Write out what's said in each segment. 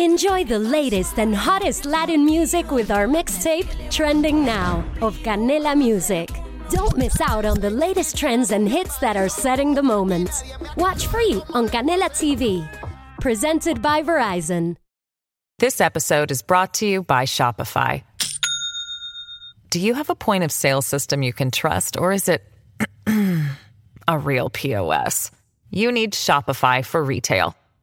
Enjoy the latest and hottest Latin music with our mixtape, Trending Now, of Canela Music. Don't miss out on the latest trends and hits that are setting the moment. Watch free on Canela TV. Presented by Verizon. This episode is brought to you by Shopify. Do you have a point of sale system you can trust, or is it a real POS? You need Shopify for retail.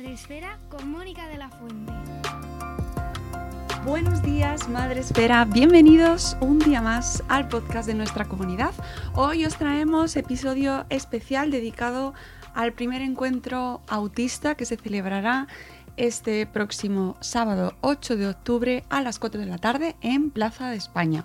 Buenos días, Madre Esfera, con Mónica de la Fuente. Buenos días, Madre Espera. Bienvenidos un día más al podcast de nuestra comunidad. Hoy os traemos episodio especial dedicado al primer encuentro autista que se celebrará este próximo sábado 8 de octubre a las 4 de la tarde en Plaza de España.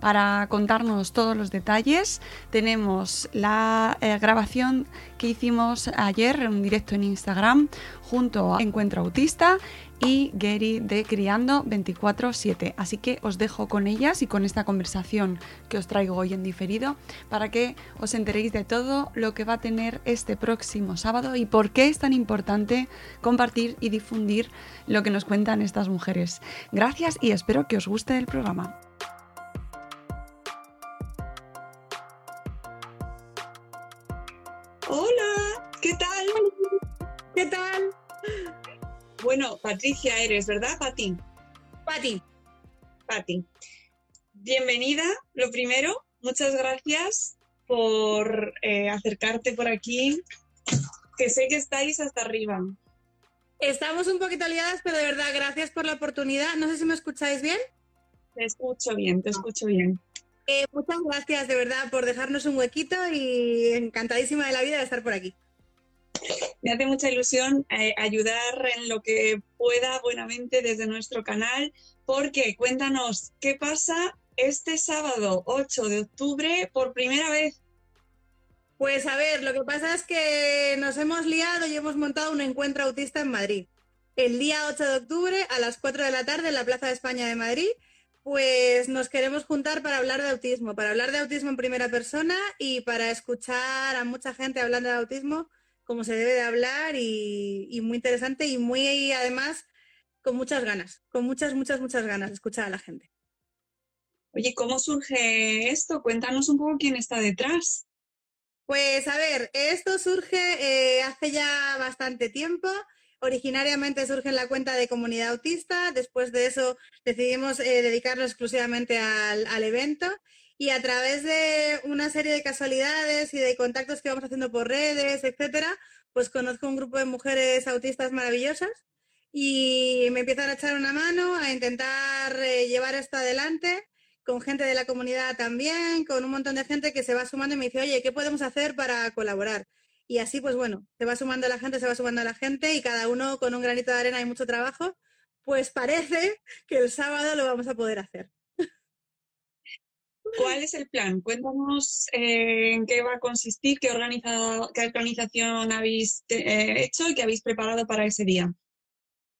Para contarnos todos los detalles tenemos la eh, grabación que hicimos ayer en un directo en Instagram junto a Encuentro Autista y Gary de Criando 24/7. Así que os dejo con ellas y con esta conversación que os traigo hoy en diferido para que os enteréis de todo lo que va a tener este próximo sábado y por qué es tan importante compartir y difundir lo que nos cuentan estas mujeres. Gracias y espero que os guste el programa. Hola, ¿qué tal? ¿Qué tal? Bueno, Patricia eres, ¿verdad, Pati? Pati. Pati. Bienvenida, lo primero. Muchas gracias por eh, acercarte por aquí, que sé que estáis hasta arriba. Estamos un poquito liadas, pero de verdad, gracias por la oportunidad. No sé si me escucháis bien. Te escucho bien, te escucho bien. Eh, muchas gracias de verdad por dejarnos un huequito y encantadísima de la vida de estar por aquí. Me hace mucha ilusión eh, ayudar en lo que pueda buenamente desde nuestro canal, porque cuéntanos, ¿qué pasa este sábado 8 de octubre por primera vez? Pues a ver, lo que pasa es que nos hemos liado y hemos montado un encuentro autista en Madrid. El día 8 de octubre a las 4 de la tarde en la Plaza de España de Madrid, pues nos queremos juntar para hablar de autismo, para hablar de autismo en primera persona y para escuchar a mucha gente hablando de autismo como se debe de hablar y, y, muy interesante y muy además con muchas ganas, con muchas, muchas, muchas ganas de escuchar a la gente. Oye, ¿cómo surge esto? Cuéntanos un poco quién está detrás. Pues a ver, esto surge eh, hace ya bastante tiempo. Originariamente surge en la cuenta de comunidad autista, después de eso decidimos eh, dedicarlo exclusivamente al, al evento y a través de una serie de casualidades y de contactos que vamos haciendo por redes, etcétera, pues conozco un grupo de mujeres autistas maravillosas y me empiezan a echar una mano a intentar eh, llevar esto adelante con gente de la comunidad también, con un montón de gente que se va sumando y me dice, oye, ¿qué podemos hacer para colaborar? Y así, pues bueno, se va sumando la gente, se va sumando la gente y cada uno con un granito de arena y mucho trabajo, pues parece que el sábado lo vamos a poder hacer. ¿Cuál es el plan? Cuéntanos eh, en qué va a consistir, qué, organizado, qué organización habéis eh, hecho y qué habéis preparado para ese día.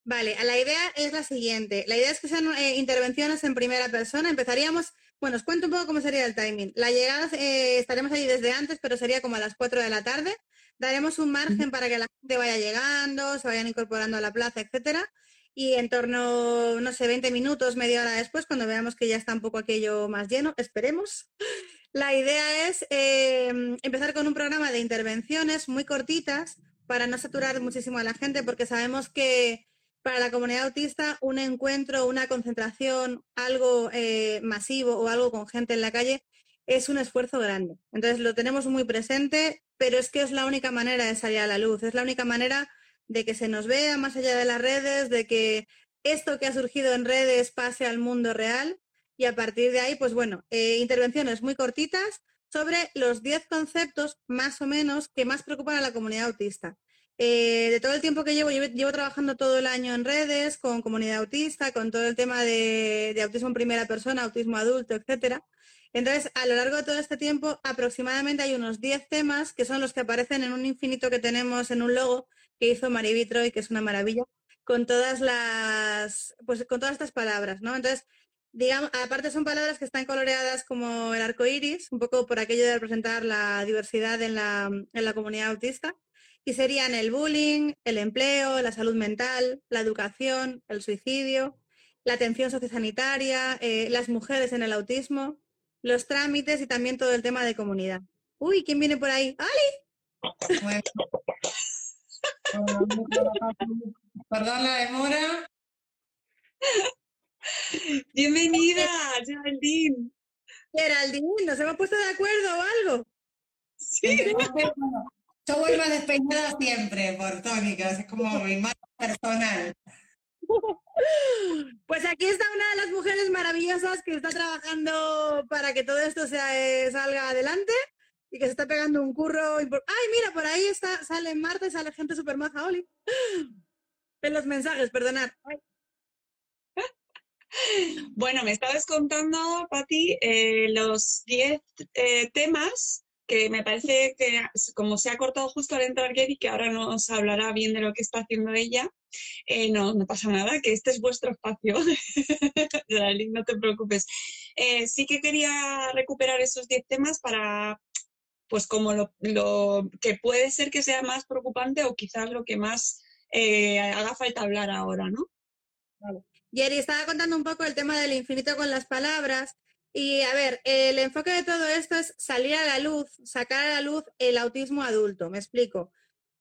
Vale, la idea es la siguiente. La idea es que sean eh, intervenciones en primera persona. Empezaríamos, bueno, os cuento un poco cómo sería el timing. La llegada, eh, estaremos allí desde antes, pero sería como a las 4 de la tarde. Daremos un margen para que la gente vaya llegando, se vayan incorporando a la plaza, etcétera y en torno, no sé, 20 minutos, media hora después, cuando veamos que ya está un poco aquello más lleno, esperemos. La idea es eh, empezar con un programa de intervenciones muy cortitas para no saturar muchísimo a la gente, porque sabemos que para la comunidad autista un encuentro, una concentración, algo eh, masivo o algo con gente en la calle es un esfuerzo grande. Entonces lo tenemos muy presente, pero es que es la única manera de salir a la luz, es la única manera de que se nos vea más allá de las redes, de que esto que ha surgido en redes pase al mundo real y a partir de ahí, pues bueno, eh, intervenciones muy cortitas sobre los 10 conceptos más o menos que más preocupan a la comunidad autista. Eh, de todo el tiempo que llevo, llevo, trabajando todo el año en redes, con comunidad autista, con todo el tema de, de autismo en primera persona, autismo adulto, etcétera. Entonces, a lo largo de todo este tiempo, aproximadamente hay unos 10 temas que son los que aparecen en un infinito que tenemos en un logo que hizo Mari y que es una maravilla, con todas las, pues con todas estas palabras, ¿no? Entonces, digamos, aparte son palabras que están coloreadas como el arco iris, un poco por aquello de representar la diversidad en la, en la comunidad autista, y serían el bullying, el empleo, la salud mental, la educación, el suicidio, la atención sociosanitaria, eh, las mujeres en el autismo, los trámites y también todo el tema de comunidad. Uy, ¿quién viene por ahí? ¡Ali! Perdón la demora. Bienvenida, Geraldine. Geraldine, ¿nos hemos puesto de acuerdo o algo? Sí. Yo voy más despeinada siempre por tónicas, es como mi marca personal. Pues aquí está una de las mujeres maravillosas que está trabajando para que todo esto eh, salga adelante y que se está pegando un curro. Ay, mira, por ahí está, sale Marta y sale gente súper maja, Oli. En los mensajes, perdonad. Bueno, me estabas contando, Pati, eh, los 10 eh, temas que me parece que como se ha cortado justo al entrar Gary, que ahora nos hablará bien de lo que está haciendo ella, eh, no, no pasa nada, que este es vuestro espacio. no te preocupes. Eh, sí que quería recuperar esos 10 temas para, pues como lo, que puede ser que sea más preocupante o quizás lo que más eh, haga falta hablar ahora, ¿no? Vale. Jerry estaba contando un poco el tema del infinito con las palabras y a ver, el enfoque de todo esto es salir a la luz, sacar a la luz el autismo adulto. Me explico.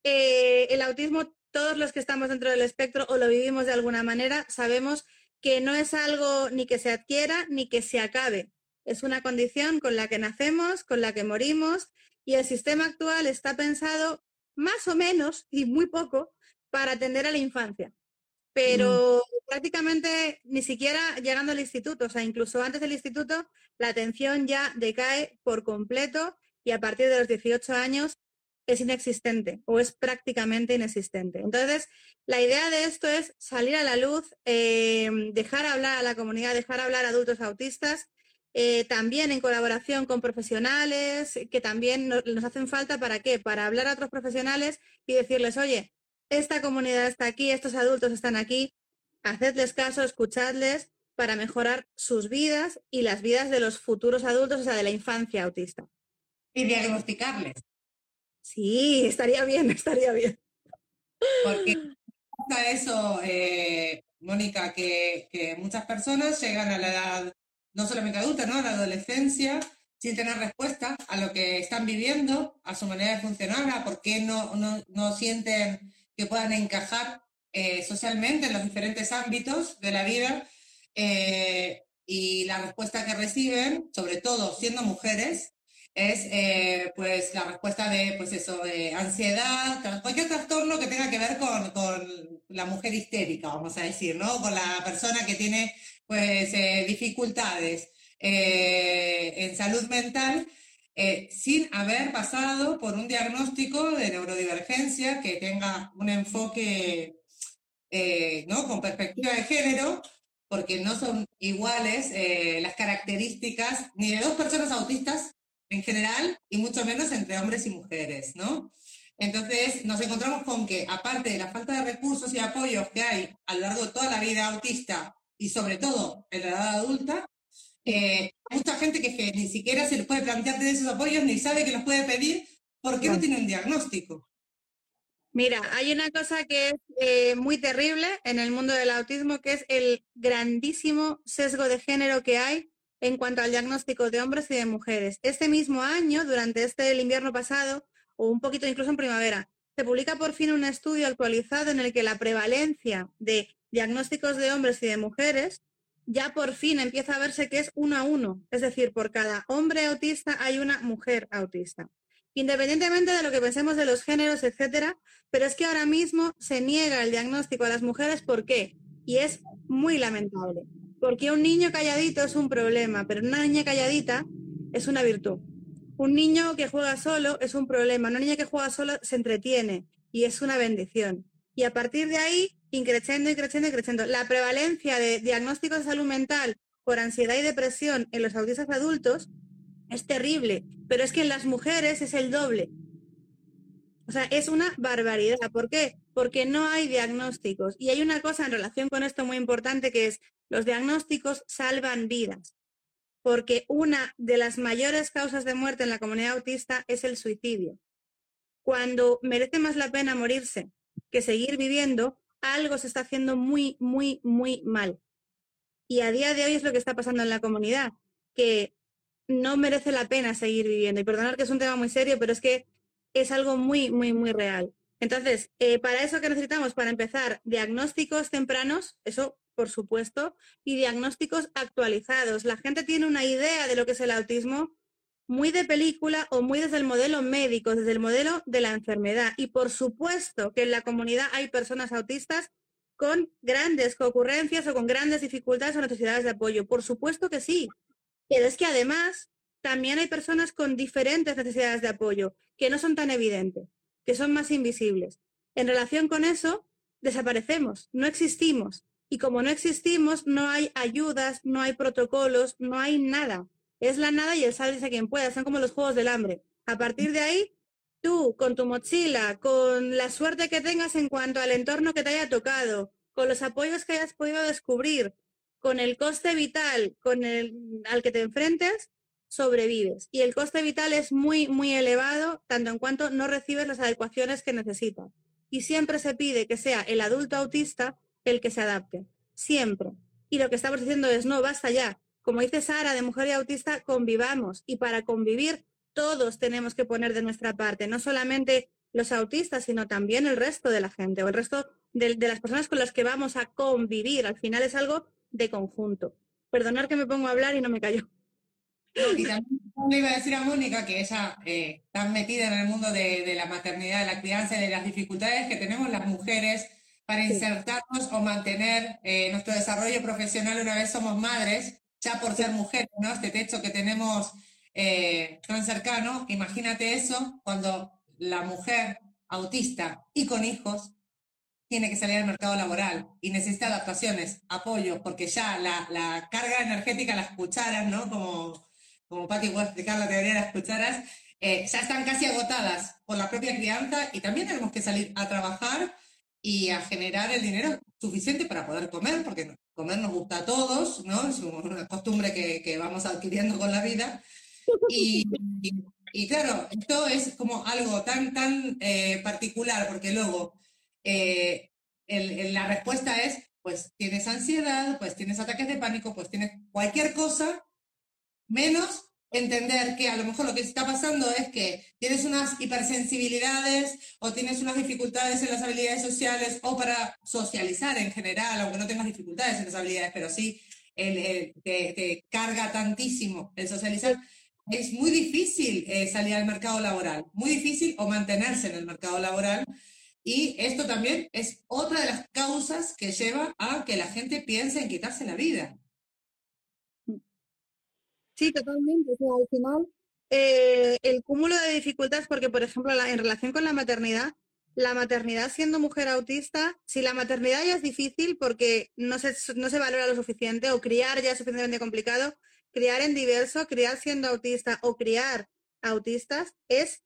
Eh, el autismo, todos los que estamos dentro del espectro o lo vivimos de alguna manera, sabemos que no es algo ni que se adquiera ni que se acabe. Es una condición con la que nacemos, con la que morimos y el sistema actual está pensado más o menos y muy poco para atender a la infancia pero mm. prácticamente ni siquiera llegando al instituto, o sea, incluso antes del instituto, la atención ya decae por completo y a partir de los 18 años es inexistente o es prácticamente inexistente. Entonces, la idea de esto es salir a la luz, eh, dejar hablar a la comunidad, dejar hablar a adultos autistas, eh, también en colaboración con profesionales, que también nos hacen falta para qué? Para hablar a otros profesionales y decirles, oye, esta comunidad está aquí, estos adultos están aquí, hacedles caso, escuchadles para mejorar sus vidas y las vidas de los futuros adultos, o sea, de la infancia autista. Y diagnosticarles. Sí, estaría bien, estaría bien. Porque pasa eso, eh, Mónica, que, que, muchas personas llegan a la edad, no solamente adulta, ¿no? A la adolescencia, sin tener respuesta a lo que están viviendo, a su manera de funcionar, a por qué no, no, no sienten que puedan encajar eh, socialmente en los diferentes ámbitos de la vida. Eh, y la respuesta que reciben, sobre todo siendo mujeres, es eh, pues la respuesta de pues eso, de ansiedad, cualquier trastorno que tenga que ver con, con, la mujer histérica, vamos a decir, ¿no? Con la persona que tiene pues dificultades en salud mental eh, sin haber pasado por un diagnóstico de neurodivergencia que tenga un enfoque eh, ¿no? con perspectiva de género, porque no son iguales eh, las características ni de dos personas autistas en general y mucho menos entre hombres y mujeres, ¿no? Entonces nos encontramos con que, aparte de la falta de recursos y apoyos que hay a lo largo de toda la vida autista y sobre todo en la edad adulta, hay mucha gente que, ni siquiera se les puede plantear tener esos apoyos ni sabe que los puede pedir porque no tiene un diagnóstico. Mira, hay una cosa que es eh, muy terrible en el mundo del autismo, que es el grandísimo sesgo de género que hay en cuanto al diagnóstico de hombres y de mujeres. Este mismo año, durante este el invierno pasado, o un poquito incluso en primavera, se publica por fin un estudio actualizado en el que la prevalencia de diagnósticos de hombres y de mujeres ya por fin empieza a verse que es uno a uno, es decir, por cada hombre autista hay una mujer autista. Independientemente de lo que pensemos de los géneros, etcétera, pero es que ahora mismo se niega el diagnóstico a las mujeres, ¿por qué? Y es muy lamentable, porque un niño calladito es un problema, pero una niña calladita es una virtud. Un niño que juega solo es un problema, una niña que juega solo se entretiene y es una bendición. Y a partir de ahí, increciendo, increciendo, increciendo. La prevalencia de diagnósticos de salud mental por ansiedad y depresión en los autistas adultos es terrible, pero es que en las mujeres es el doble. O sea, es una barbaridad. ¿Por qué? Porque no hay diagnósticos. Y hay una cosa en relación con esto muy importante que es, los diagnósticos salvan vidas. Porque una de las mayores causas de muerte en la comunidad autista es el suicidio cuando merece más la pena morirse que seguir viviendo, algo se está haciendo muy, muy, muy mal. Y a día de hoy es lo que está pasando en la comunidad, que no merece la pena seguir viviendo. Y perdonar que es un tema muy serio, pero es que es algo muy, muy, muy real. Entonces, eh, para eso que necesitamos, para empezar, diagnósticos tempranos, eso por supuesto, y diagnósticos actualizados. La gente tiene una idea de lo que es el autismo, muy de película o muy desde el modelo médico, desde el modelo de la enfermedad. Y por supuesto que en la comunidad hay personas autistas con grandes concurrencias o con grandes dificultades o necesidades de apoyo. Por supuesto que sí. Pero es que además también hay personas con diferentes necesidades de apoyo que no son tan evidentes, que son más invisibles. En relación con eso, desaparecemos, no existimos. Y como no existimos, no hay ayudas, no hay protocolos, no hay nada. Es la nada y el a quien pueda, son como los juegos del hambre. A partir de ahí, tú, con tu mochila, con la suerte que tengas en cuanto al entorno que te haya tocado, con los apoyos que hayas podido descubrir, con el coste vital con el, al que te enfrentes, sobrevives. Y el coste vital es muy, muy elevado, tanto en cuanto no recibes las adecuaciones que necesitas. Y siempre se pide que sea el adulto autista el que se adapte. Siempre. Y lo que estamos diciendo es, no, basta ya como dice Sara, de mujer y autista, convivamos. Y para convivir, todos tenemos que poner de nuestra parte, no solamente los autistas, sino también el resto de la gente o el resto de, las personas con las que vamos a convivir. Al final es algo de conjunto. Perdonar que me pongo a hablar y no me callo. y también le iba a decir a Mónica que ella eh, está metida en el mundo de, la maternidad, de la crianza de las dificultades que tenemos las mujeres para insertarnos o mantener eh, nuestro desarrollo profesional una vez somos madres ya por ser mujer, ¿no? Este techo que tenemos eh, tan cercano, imagínate eso cuando la mujer autista y con hijos tiene que salir al mercado laboral y necesita adaptaciones, apoyo, porque ya la, carga energética, las cucharas, ¿no? Como, como Patti a explicar la teoría de las cucharas, eh, ya están casi agotadas por la propia crianza y también tenemos que salir a trabajar y a generar el dinero suficiente para poder comer, porque comer nos gusta a todos, ¿no? Es una costumbre que, vamos adquiriendo con la vida. Y, claro, esto es como algo tan, tan eh, particular, porque luego eh, la respuesta es, pues tienes ansiedad, pues tienes ataques de pánico, pues tienes cualquier cosa, menos entender que a lo mejor lo que está pasando es que tienes unas hipersensibilidades o tienes unas dificultades en las habilidades sociales o para socializar en general, aunque no tengas dificultades en las habilidades, pero sí te, carga tantísimo el socializar. Es muy difícil eh, salir al mercado laboral, muy difícil o mantenerse en el mercado laboral. Y esto también es otra de las causas que lleva a que la gente piense en quitarse la vida. Sí, totalmente. al final, eh, el cúmulo de dificultades, porque por ejemplo, en relación con la maternidad, la maternidad siendo mujer autista, si la maternidad ya es difícil porque no se, no se valora lo suficiente o criar ya es suficientemente complicado, criar en diverso, criar siendo autista o criar autistas es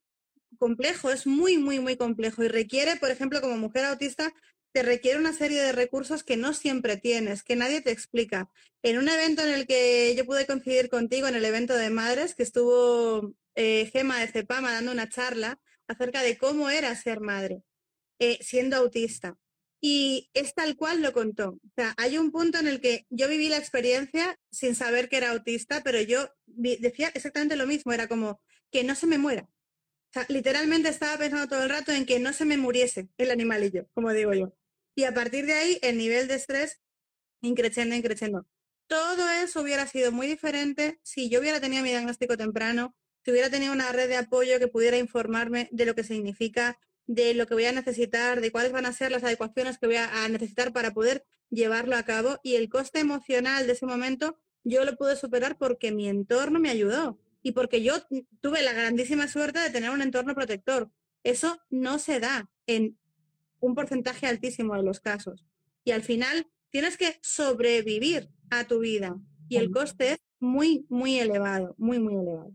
complejo, es muy, muy, muy complejo y requiere, por ejemplo, como mujer autista, te requiere una serie de recursos que no siempre tienes, que nadie te explica. En un evento en el que yo pude coincidir contigo, en el evento de madres, que estuvo eh, Gema de Cepama dando una charla acerca de cómo era ser madre, eh, siendo autista. Y es tal cual lo contó. O sea, hay un punto en el que yo viví la experiencia sin saber que era autista, pero yo decía exactamente lo mismo, era como que no se me muera. O sea, literalmente estaba pensando todo el rato en que no se me muriese el animalillo, como digo yo. Y a partir de ahí, el nivel de estrés increciendo, increciendo. Todo eso hubiera sido muy diferente si yo hubiera tenido mi diagnóstico temprano, si hubiera tenido una red de apoyo que pudiera informarme de lo que significa, de lo que voy a necesitar, de cuáles van a ser las adecuaciones que voy a necesitar para poder llevarlo a cabo. Y el coste emocional de ese momento yo lo pude superar porque mi entorno me ayudó y porque yo tuve la grandísima suerte de tener un entorno protector. Eso no se da en un porcentaje altísimo de los casos. Y al final tienes que sobrevivir a tu vida y el coste es muy, muy elevado, muy, muy elevado.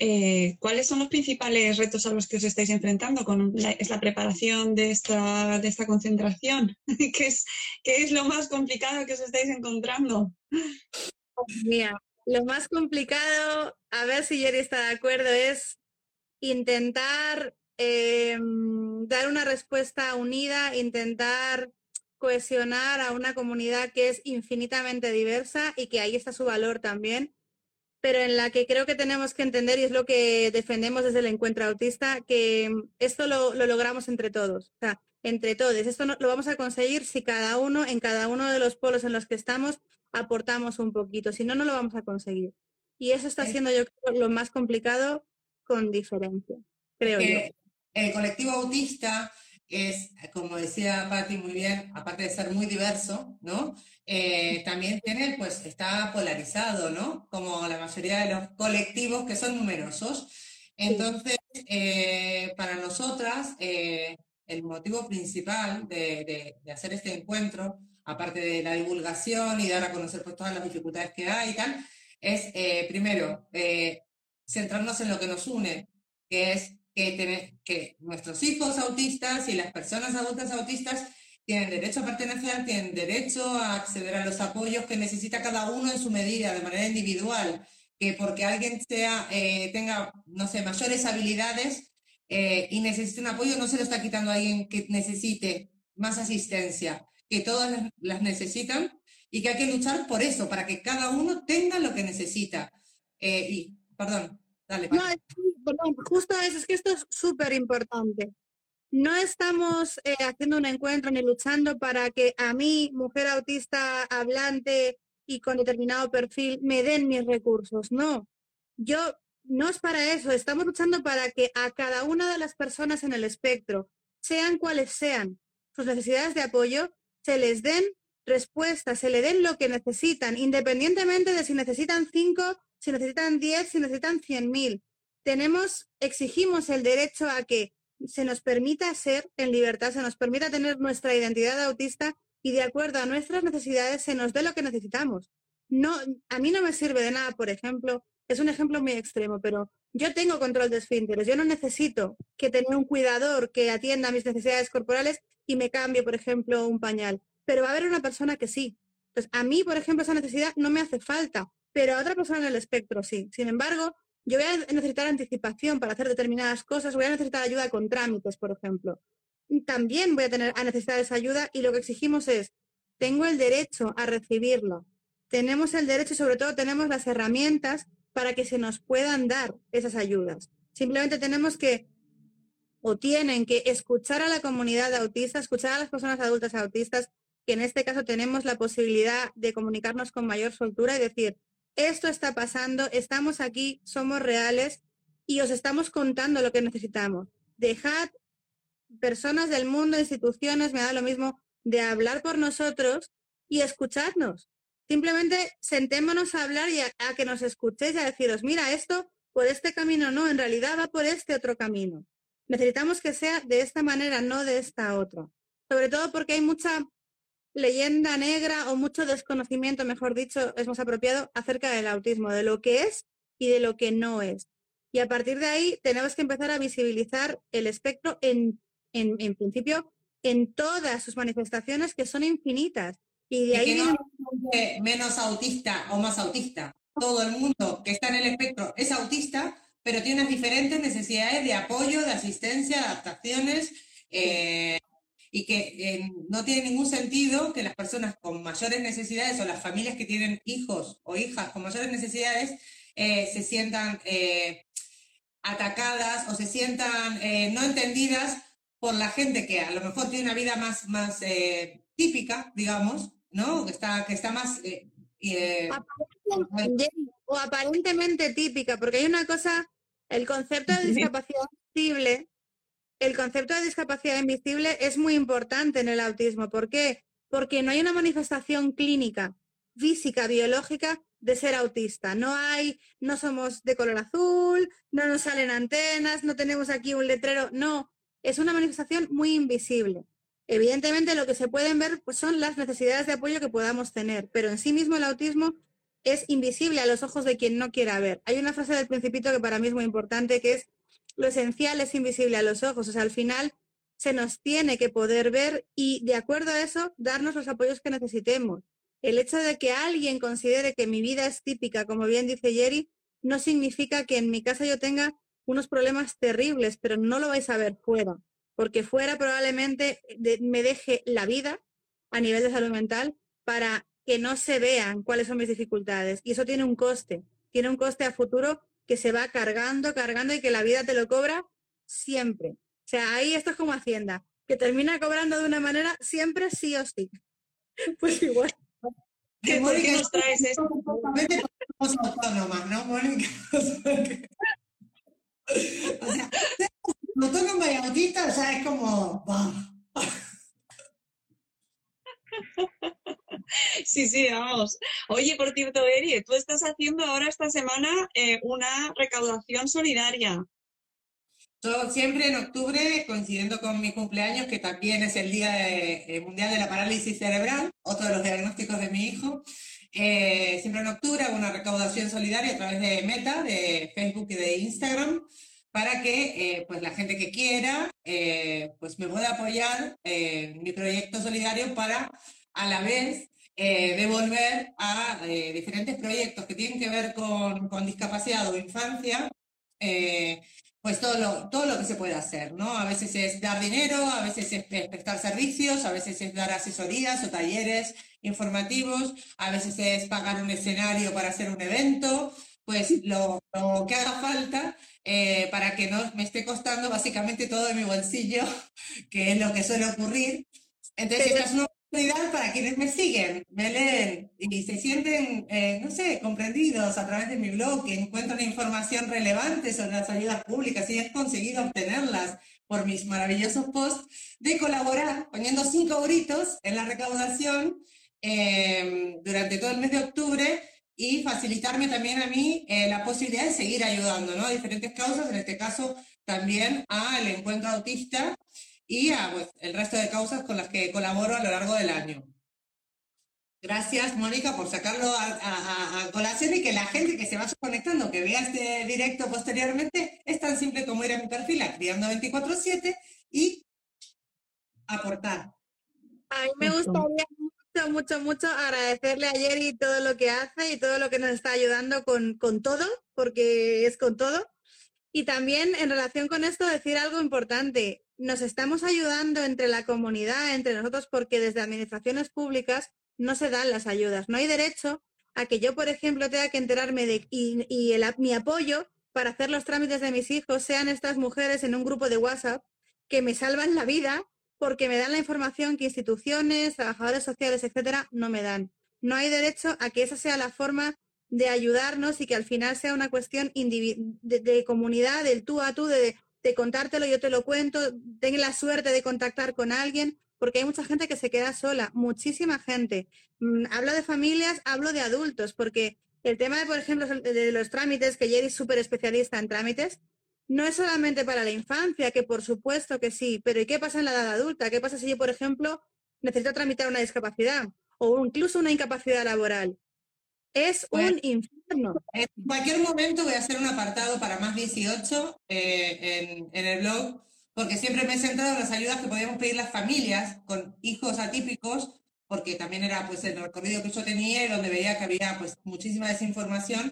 Eh, ¿Cuáles son los principales retos a los que os estáis enfrentando? Con la, preparación de esta, de esta concentración. ¿Qué es, ¿Qué es lo más complicado que os estáis encontrando? Mira, lo más complicado, a ver si Jerry está de acuerdo, es intentar eh, dar una respuesta unida, intentar cohesionar a una comunidad que es infinitamente diversa y que ahí está su valor también pero en la que creo que tenemos que entender, y es lo que defendemos desde el encuentro autista, que esto lo, lo logramos entre todos, o sea, entre todos. Esto no, lo vamos a conseguir si cada uno, en cada uno de los polos en los que estamos, aportamos un poquito, si no, no lo vamos a conseguir. Y eso está siendo, yo creo, lo más complicado con diferencia, creo yo. El colectivo autista es, como decía Patti muy bien, aparte de ser muy diverso, ¿no? Eh, también tiene, pues, está polarizado, ¿no? Como la mayoría de los colectivos que son numerosos. Entonces, eh, para nosotras, eh, el motivo principal de, de, hacer este encuentro, aparte de la divulgación y dar a conocer pues, todas las dificultades que hay y tal, es, primero, centrarnos en lo que nos une, que es que, que nuestros hijos autistas y las personas adultas autistas tienen derecho a pertenecer, tienen derecho a acceder a los apoyos que necesita cada uno en su medida, de manera individual, que porque alguien sea, eh, tenga, no sé, mayores habilidades eh, y necesite un apoyo, no se lo está quitando a alguien que necesite más asistencia, que todas las necesitan y que hay que luchar por eso, para que cada uno tenga lo que necesita. Eh, y, perdón, dale. No, justo eso, es que esto es súper importante. No estamos eh, haciendo un encuentro ni luchando para que a mí, mujer autista hablante y con determinado perfil, me den mis recursos. No, yo no es para eso. Estamos luchando para que a cada una de las personas en el espectro, sean cuales sean sus necesidades de apoyo, se les den respuestas, se le den lo que necesitan, independientemente de si necesitan cinco, si necesitan diez, si necesitan cien mil tenemos, exigimos el derecho a que se nos permita ser en libertad, se nos permita tener nuestra identidad autista y de acuerdo a nuestras necesidades se nos dé lo que necesitamos. No, a mí no me sirve de nada, por ejemplo, es un ejemplo muy extremo, pero yo tengo control de esfínteres, yo no necesito que tenga un cuidador que atienda mis necesidades corporales y me cambie, por ejemplo, un pañal, pero va a haber una persona que sí. Entonces, a mí, por ejemplo, esa necesidad no me hace falta, pero a otra persona en el espectro sí. Sin embargo, yo voy a necesitar anticipación para hacer determinadas cosas, voy a necesitar ayuda con trámites, por ejemplo. También voy a tener a necesitar esa ayuda y lo que exigimos es, tengo el derecho a recibirlo. Tenemos el derecho y sobre todo tenemos las herramientas para que se nos puedan dar esas ayudas. Simplemente tenemos que o tienen que escuchar a la comunidad autista, escuchar a las personas adultas autistas, que en este caso tenemos la posibilidad de comunicarnos con mayor soltura y decir, esto está pasando, estamos aquí, somos reales y os estamos contando lo que necesitamos. Dejad personas del mundo, instituciones, me da lo mismo, de hablar por nosotros y escucharnos. Simplemente sentémonos a hablar y a, que nos escuchéis y a deciros, mira, esto por este camino no, en realidad va por este otro camino. Necesitamos que sea de esta manera, no de esta otra. Sobre todo porque hay mucha leyenda negra o mucho desconocimiento, mejor dicho, es más apropiado, acerca del autismo, de lo que es y de lo que no es. Y a partir de ahí tenemos que empezar a visibilizar el espectro en, en, en principio en todas sus manifestaciones que son infinitas. Y de Y ahí que no viene- menos autista o más autista. Todo el mundo que está en el espectro es autista, pero tiene unas diferentes necesidades de apoyo, de asistencia, de adaptaciones, eh, y que eh, no tiene ningún sentido que las personas con mayores necesidades o las familias que tienen hijos o hijas con mayores necesidades eh, se sientan eh, atacadas o se sientan eh, no entendidas por la gente que a lo mejor tiene una vida más, más eh, típica, digamos, ¿no? Que está, que está más... eh, Jenny, o aparentemente típica, porque hay una cosa, el concepto de discapacidad invisible, el concepto de discapacidad invisible es muy importante en el autismo. ¿Por qué? Porque no hay una manifestación clínica, física, biológica de ser autista. No hay, no somos de color azul, no nos salen antenas, no tenemos aquí un letrero. No, es una manifestación muy invisible. Evidentemente lo que se pueden ver pues, son las necesidades de apoyo que podamos tener, pero en sí mismo el autismo es invisible a los ojos de quien no quiera ver. Hay una frase del principito que para mí es muy importante, que es lo esencial es invisible a los ojos. O sea, al final se nos tiene que poder ver y de acuerdo a eso darnos los apoyos que necesitemos. El hecho de que alguien considere que mi vida es típica, como bien dice Jerry, no significa que en mi casa yo tenga unos problemas terribles, pero no lo vais a ver fuera, porque fuera probablemente me deje la vida a nivel de salud mental para que no se vean cuáles son mis dificultades. Y eso tiene un coste, tiene un coste a futuro que se va cargando, cargando y que la vida te lo cobra siempre. O sea, ahí esto es como Hacienda, que termina cobrando de una manera siempre sí o sí. Pues igual. ¿Qué, ¿Por qué nos traes esto? Somos autónomas, ¿no, Mónica? O sea, o sea, autónoma y autista ya es como... ¡bah! Sí, sí, vamos. Oye, por cierto, Eri, tú estás haciendo ahora esta semana eh, una recaudación solidaria. Yo siempre en octubre, coincidiendo con mi cumpleaños, que también es el Día eh, Mundial de la Parálisis Cerebral, otro de los diagnósticos de mi hijo, eh, siempre en octubre hago una recaudación solidaria a través de Meta, de Facebook y de Instagram, para que eh, pues la gente que quiera eh, pues me pueda apoyar eh, en mi proyecto solidario para a la vez eh, devolver a eh, diferentes proyectos que tienen que ver con, con discapacidad o infancia. eh, pues todo lo, todo lo que se puede hacer, ¿no? A veces es dar dinero, a veces es pre- prestar servicios, a veces es dar asesorías o talleres informativos, a veces es pagar un escenario para hacer un evento, pues lo, lo que haga falta eh, para que no me esté costando básicamente todo de mi bolsillo, que es lo que suele ocurrir. Entonces, esta es una oportunidad para quienes me siguen, me leen y se sienten, eh, no sé, comprendidos a través de mi blog, que encuentran información relevante sobre las ayudas públicas y he conseguido obtenerlas por mis maravillosos posts, de colaborar poniendo cinco euritos en la recaudación eh, durante todo el mes de octubre y facilitarme también a mí eh, la posibilidad de seguir ayudando ¿no? a diferentes causas, en este caso también al encuentro autista y a pues, el resto de causas con las que colaboro a lo largo del año. Gracias, Mónica, por sacarlo a, a- a- colación y que la gente que se vaya conectando, que vea este directo posteriormente, es tan simple como ir a mi perfil, a Criando 24-7 y aportar. A mí me gustaría mucho, mucho, mucho agradecerle a Jerry todo lo que hace y todo lo que nos está ayudando con, con todo, porque es con todo. Y también en relación con esto decir algo importante. Nos estamos ayudando entre la comunidad, entre nosotros, porque desde administraciones públicas no se dan las ayudas. No hay derecho a que yo, por ejemplo, tenga que enterarme de y, mi apoyo para hacer los trámites de mis hijos sean estas mujeres en un grupo de WhatsApp que me salvan la vida porque me dan la información que instituciones, trabajadores sociales, etcétera, no me dan. No hay derecho a que esa sea la forma de ayudarnos y que al final sea una cuestión de, comunidad, del tú a tú, de, de contártelo, yo te lo cuento, ten la suerte de contactar con alguien, porque hay mucha gente que se queda sola, muchísima gente. Mm, hablo de familias, hablo de adultos, porque el tema, de, por ejemplo, de los trámites, que Jerry es súper especialista en trámites, no es solamente para la infancia, que por supuesto que sí, pero ¿y qué pasa en la edad adulta? ¿Qué pasa si yo, por ejemplo, necesito tramitar una discapacidad o incluso una incapacidad laboral? Es Pues- un infierno. En cualquier momento voy a hacer un apartado para más 18 eh, en, en el blog, porque siempre me he centrado en las ayudas que podíamos pedir las familias con hijos atípicos, porque también era pues el recorrido que yo tenía y donde veía que había pues muchísima desinformación,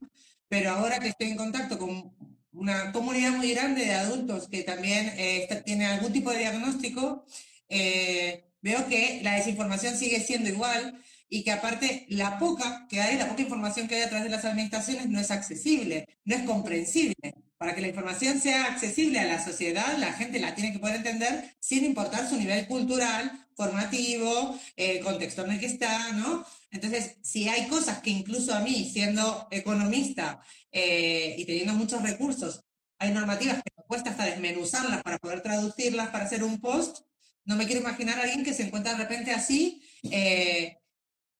pero ahora que estoy en contacto con una comunidad muy grande de adultos que también eh, tienen algún tipo de diagnóstico, eh, veo que la desinformación sigue siendo igual y que aparte la poca que hay, la poca información que hay a través de las administraciones no es accesible, no es comprensible. Para que la información sea accesible a la sociedad, la gente la tiene que poder entender sin importar su nivel cultural, formativo, el contexto en el que está, ¿no? Entonces, si hay cosas que incluso a mí, siendo economista eh, y teniendo muchos recursos, hay normativas que me cuesta hasta desmenuzarlas para poder traducirlas para hacer un post, no me quiero imaginar a alguien que se encuentra de repente así eh,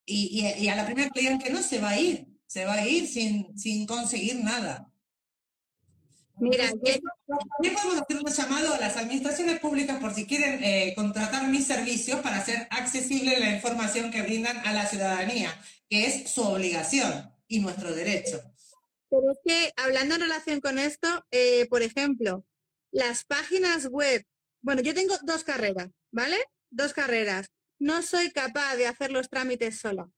y, a la primera que que no, se va a ir, se va a ir sin, sin conseguir nada. Mira, también podemos hacer un llamado a las administraciones públicas por si quieren eh, contratar mis servicios para hacer accesible la información que brindan a la ciudadanía, que es su obligación y nuestro derecho. Pero es que hablando en relación con esto, eh, por ejemplo, las páginas web, bueno, yo tengo dos carreras, ¿vale? Dos carreras no soy capaz de hacer los trámites sola.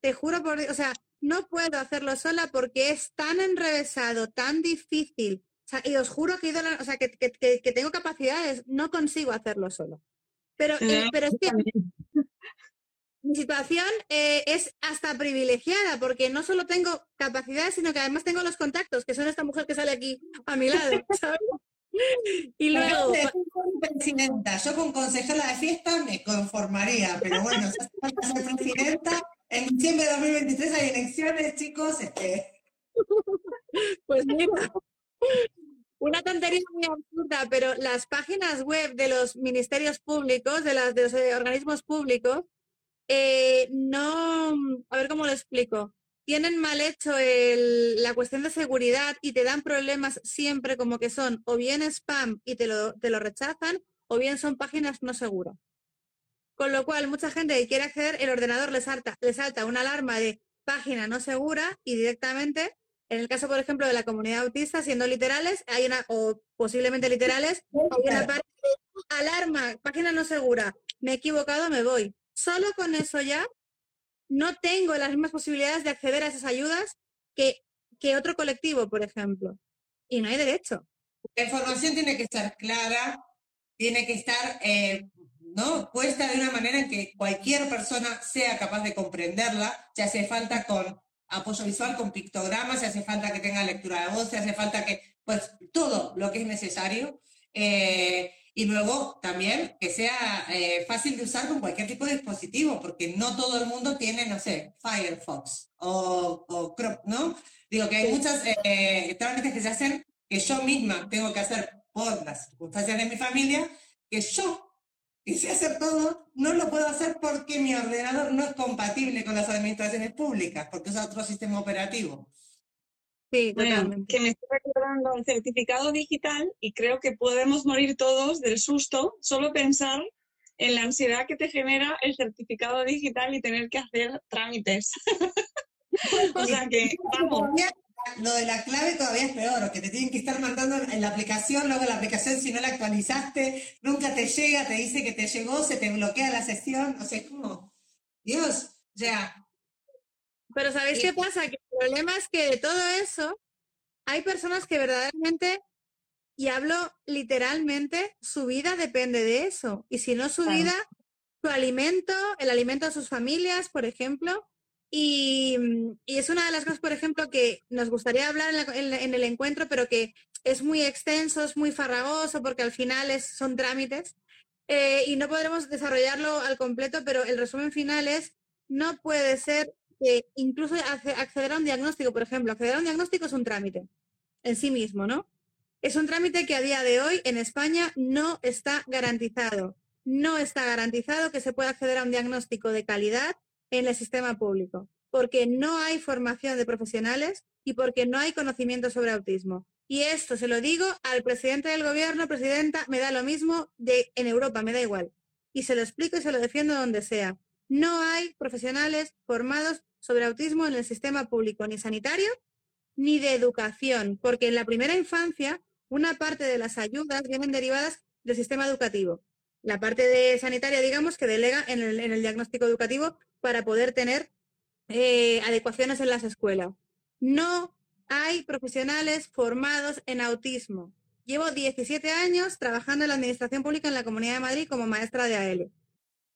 Te juro por, o sea, no puedo hacerlo sola porque es tan enrevesado, tan difícil. O sea, y os juro que, o sea, que, que, tengo capacidades, no consigo hacerlo solo. Pero, eh, pero es que mi situación eh, es hasta privilegiada porque no solo tengo capacidades, sino que además tengo los contactos, que son esta mujer que sale aquí a mi lado, ¿sabes? Y luego. presidenta. Yo con concejala de fiesta me conformaría, pero bueno, si ser presidenta, en diciembre de 2023 hay elecciones, chicos. Este... Pues mira, una tontería muy absurda, pero las páginas web de los ministerios públicos, de, los eh, organismos públicos, eh, no. A ver cómo lo explico tienen mal hecho la cuestión de seguridad y te dan problemas siempre como que son o bien spam y te lo, te lo rechazan o bien son páginas no seguras. Con lo cual, mucha gente que quiere acceder, el ordenador le salta, le salta una alarma de página no segura y directamente, en el caso, por ejemplo, de la comunidad autista, siendo literales, hay una, o posiblemente literales, hay una parte de alarma, página no segura, me he equivocado, me voy. Solo con eso ya no tengo las mismas posibilidades de acceder a esas ayudas que, que otro colectivo, por ejemplo. Y no hay derecho. La información tiene que estar clara, tiene que estar eh, ¿no? puesta de una manera en que cualquier persona sea capaz de comprenderla, se hace falta con apoyo visual, con pictogramas, se hace falta que tenga lectura de voz, se hace falta que, pues, todo lo que es necesario. Eh, y luego también que sea eh, fácil de usar con cualquier tipo de dispositivo, porque no todo el mundo tiene, no sé, Firefox o, o ¿no? Digo que hay muchas eh, trámites que se hacen que yo misma tengo que hacer por las circunstancias de mi familia, que yo, que sé hacer todo, no lo puedo hacer porque mi ordenador no es compatible con las administraciones públicas, porque es otro sistema operativo. Sí, que me estoy recordando el certificado digital y creo que podemos morir todos del susto solo pensar en la ansiedad que te genera el certificado digital y tener que hacer trámites. o sea que, vamos. Lo de la clave todavía es peor, que te tienen que estar mandando en la aplicación, luego la aplicación si no la actualizaste, nunca te llega, te dice que te llegó, se te bloquea la sesión, o sea, es como, Dios, ya, pero ¿sabéis qué pasa? Que el problema es que de todo eso hay personas que verdaderamente, y hablo literalmente, su vida depende de eso. Y si no su vida, su alimento, el alimento de sus familias, por ejemplo. Y, es una de las cosas, por ejemplo, que nos gustaría hablar en, el encuentro, pero que es muy extenso, es muy farragoso, porque al final es, son trámites. Eh, y no podremos desarrollarlo al completo, pero el resumen final es, no puede ser que incluso acceder a un diagnóstico, por ejemplo, acceder a un diagnóstico es un trámite en sí mismo, ¿no? Es un trámite que a día de hoy en España no está garantizado. No está garantizado que se pueda acceder a un diagnóstico de calidad en el sistema público, porque no hay formación de profesionales y porque no hay conocimiento sobre autismo. Y esto se lo digo al presidente del gobierno, presidenta, me da lo mismo de en Europa, me da igual. Y se lo explico y se lo defiendo donde sea. No hay profesionales formados sobre autismo en el sistema público, ni sanitario, ni de educación, porque en la primera infancia una parte de las ayudas vienen derivadas del sistema educativo. La parte de sanitaria, digamos, que delega en el, en el diagnóstico educativo para poder tener eh, adecuaciones en las escuelas. No hay profesionales formados en autismo. Llevo 17 años trabajando en la Administración Pública en la Comunidad de Madrid como maestra de AL.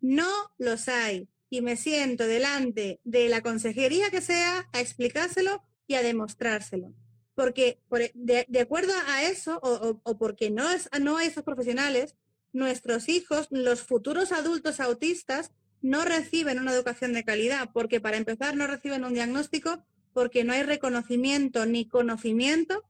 No los hay. Y me siento delante de la consejería que sea a explicárselo y a demostrárselo. Porque por- e, de, acuerdo a eso, o, o- o porque no, es, no hay esos profesionales, nuestros hijos, los futuros adultos autistas, no reciben una educación de calidad, porque para empezar no reciben un diagnóstico porque no hay reconocimiento ni conocimiento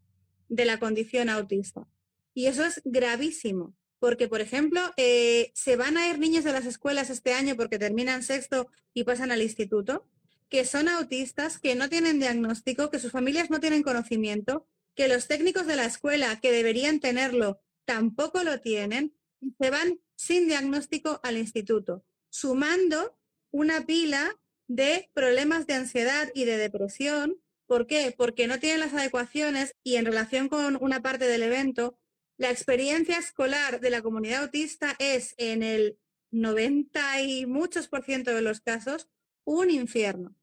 de la condición autista. Y eso es gravísimo, porque, por ejemplo, eh, se van a ir niños de las escuelas este año porque terminan sexto y pasan al instituto, que son autistas, que no tienen diagnóstico, que sus familias no tienen conocimiento, que los técnicos de la escuela que deberían tenerlo tampoco lo tienen, y se van sin diagnóstico al instituto, sumando una pila de problemas de ansiedad y de depresión. ¿Por qué? Porque no tienen las adecuaciones y en relación con una parte del evento, la experiencia escolar de la comunidad autista es en el 90 y muchos por ciento de los casos un infierno.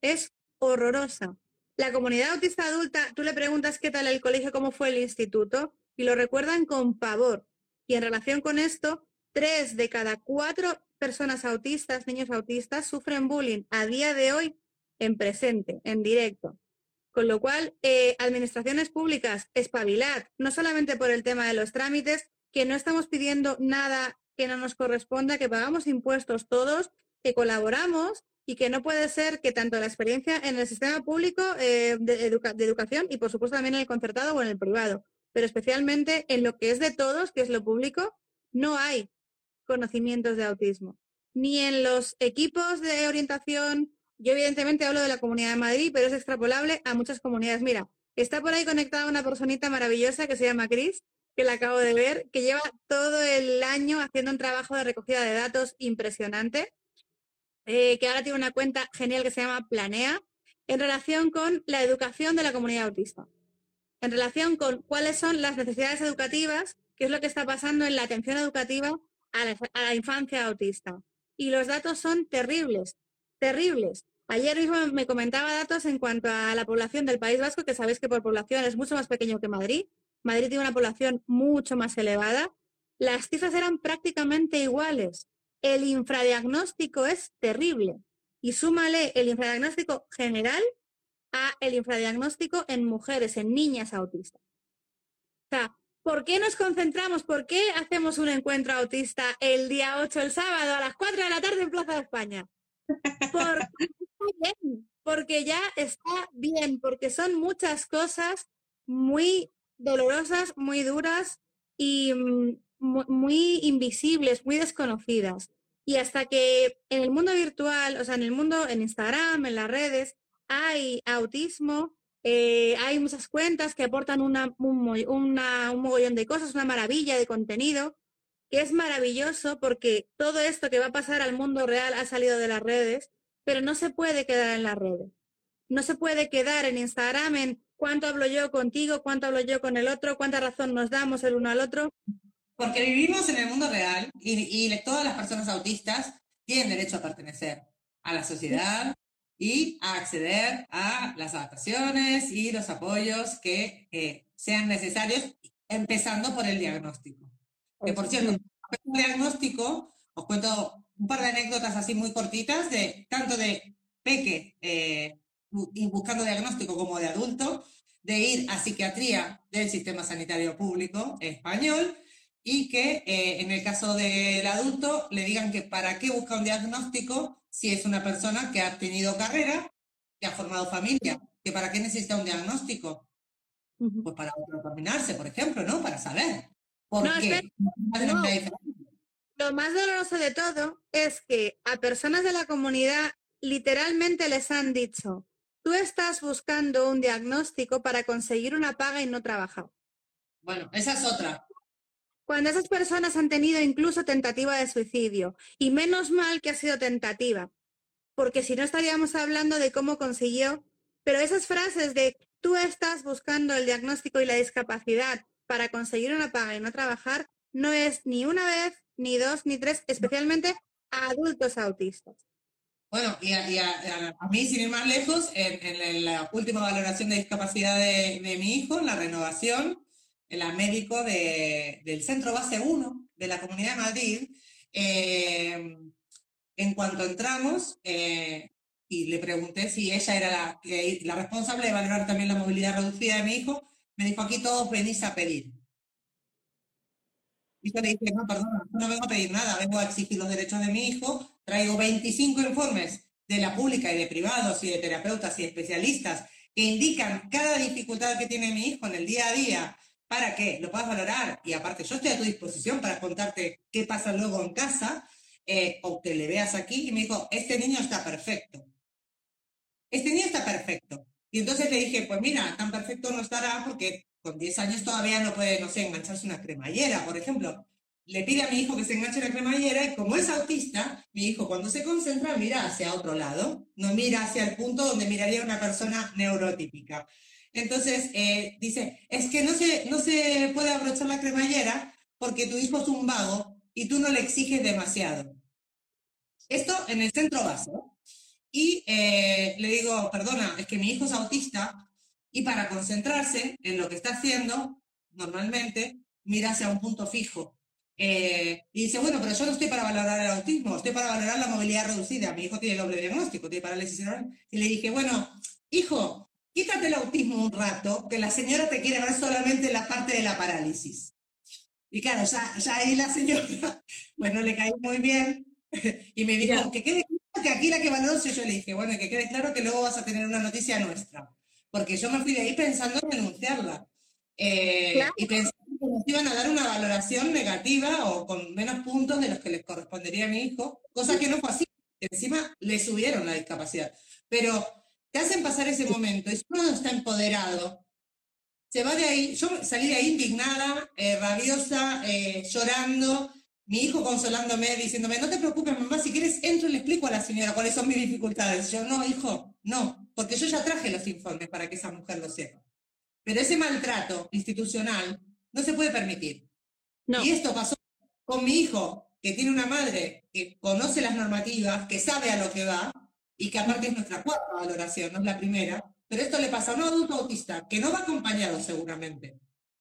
Es horrorosa. La comunidad autista adulta, tú le preguntas qué tal el colegio, cómo fue el instituto, y lo recuerdan con pavor. Y en relación con esto, tres de cada cuatro personas autistas, niños autistas, sufren bullying a día de hoy en presente, en directo. Con lo cual, eh, administraciones públicas, espabilad, no solamente por el tema de los trámites, que no estamos pidiendo nada que no nos corresponda, que pagamos impuestos todos, que colaboramos y que no puede ser que tanto la experiencia en el sistema público eh, de, educa- de educación y por supuesto también en el concertado o en el privado, pero especialmente en lo que es de todos, que es lo público, no hay conocimientos de autismo. Ni en los equipos de orientación, yo evidentemente hablo de la Comunidad de Madrid, pero es extrapolable a muchas comunidades. Mira, está por ahí conectada una personita maravillosa que se llama Cris, que la acabo de ver, que lleva todo el año haciendo un trabajo de recogida de datos impresionante, eh, que ahora tiene una cuenta genial que se llama Planea, en relación con la educación de la comunidad autista, en relación con cuáles son las necesidades educativas, qué es lo que está pasando en la atención educativa a la, a la infancia autista. Y los datos son terribles, terribles. Ayer mismo me comentaba datos en cuanto a la población del País Vasco, que sabéis que por población es mucho más pequeño que Madrid. Madrid tiene una población mucho más elevada. Las cifras eran prácticamente iguales. El infradiagnóstico es terrible. Y súmale el infradiagnóstico general a el infradiagnóstico en mujeres, en niñas autistas. O sea, ¿por qué nos concentramos? ¿Por qué hacemos un encuentro autista el día 8, el sábado, a las 4 de la tarde en Plaza de España? Porque bien, porque ya está bien, porque son muchas cosas muy dolorosas, muy duras y mm, mu- muy invisibles, muy desconocidas. Y hasta que en el mundo virtual, o sea, en el mundo, en Instagram, en las redes, hay autismo, eh, hay muchas cuentas que aportan una, un, una- un mogollón de cosas, una maravilla de contenido, que es maravilloso porque todo esto que va a pasar al mundo real ha salido de las redes, pero no se puede quedar en las redes. No se puede quedar en Instagram en cuánto hablo yo contigo, cuánto hablo yo con el otro, cuánta razón nos damos el uno al otro. Porque vivimos en el mundo real y, todas las personas autistas tienen derecho a pertenecer a la sociedad y a acceder a las adaptaciones y los apoyos que eh, sean necesarios, empezando por el diagnóstico. Que por cierto, el diagnóstico, os cuento un par de anécdotas así muy cortitas, de tanto de peque eh, buscando diagnóstico como de adulto, de ir a psiquiatría del sistema sanitario público español y que eh, en el caso del adulto le digan que para qué busca un diagnóstico si es una persona que ha tenido carrera, que ha formado familia, que para qué necesita un diagnóstico. Pues para autodeterminarse, por ejemplo, ¿no? Para saber. Lo más doloroso de todo es que a personas de la comunidad literalmente les han dicho, tú estás buscando un diagnóstico para conseguir una paga y no trabajar. Bueno, esa es otra. Cuando esas personas han tenido incluso tentativa de suicidio. Y menos mal que ha sido tentativa, porque si no estaríamos hablando de cómo consiguió. Pero esas frases de tú estás buscando el diagnóstico y la discapacidad para conseguir una paga y no trabajar, no es ni una vez, ni dos, ni tres, especialmente a adultos autistas. Bueno, y a, mí, sin ir más lejos, en, la última valoración de discapacidad de, de mi hijo, en la renovación, la médico del Centro Base 1 de la Comunidad de Madrid, eh, en cuanto entramos, eh, y le pregunté si ella era la, la, responsable de valorar también la movilidad reducida de mi hijo, me dijo, aquí todos venís a pedir. Y yo le dije, no, perdona, no vengo a pedir nada, vengo a exigir los derechos de mi hijo, traigo 25 informes de la pública y de privados y de terapeutas y especialistas que indican cada dificultad que tiene mi hijo en el día a día para que lo puedas valorar y aparte yo estoy a tu disposición para contarte qué pasa luego en casa eh, o que le veas aquí y me dijo, este niño está perfecto. Este niño está perfecto. Y entonces le dije, pues mira, tan perfecto no estará porque con 10 años todavía no puede, no sé, engancharse una cremallera, por ejemplo. Le pide a mi hijo que se enganche la cremallera y como es autista, mi hijo cuando se concentra mira hacia otro lado, no mira hacia el punto donde miraría una persona neurotípica. Entonces, eh, dice, es que no se, no se puede abrochar la cremallera porque tu hijo es un vago y tú no le exiges demasiado. Esto en el centro base. Y eh, le digo, perdona, es que mi hijo es autista y para concentrarse en lo que está haciendo, normalmente mira hacia un punto fijo. Eh, y dice, bueno, pero yo no estoy para valorar el autismo, estoy para valorar la movilidad reducida. Mi hijo tiene doble diagnóstico, tiene parálisis cerebral. Y le dije, bueno, hijo, quítate el autismo un rato, que la señora te quiere ver solamente la parte de la parálisis. Y claro, ya, ya ahí la señora, bueno, le caí muy bien y me dijo, que quede que aquí la que valoró yo. Le dije, bueno, que quede claro que luego vas a tener una noticia nuestra. Porque yo me fui de ahí pensando en denunciarla. Eh, y pensando que nos iban a dar una valoración negativa o con menos puntos de los que les correspondería a mi hijo, cosa que no fue así. Encima le subieron la discapacidad. Pero te hacen pasar ese momento. Y si uno no está empoderado, se va de ahí. Yo salí de ahí indignada, eh, rabiosa, eh, llorando, mi hijo consolándome, diciéndome, no te preocupes, mamá, si quieres entro y le explico a la señora cuáles son mis dificultades. Yo, no, hijo, no, porque yo ya traje los informes para que esa mujer lo sepa. Pero ese maltrato institucional no se puede permitir. Y esto pasó con mi hijo, que tiene una madre que conoce las normativas, que sabe a lo que va, y que aparte es nuestra cuarta valoración, no es la primera, pero esto le pasa a un adulto autista que no va acompañado seguramente,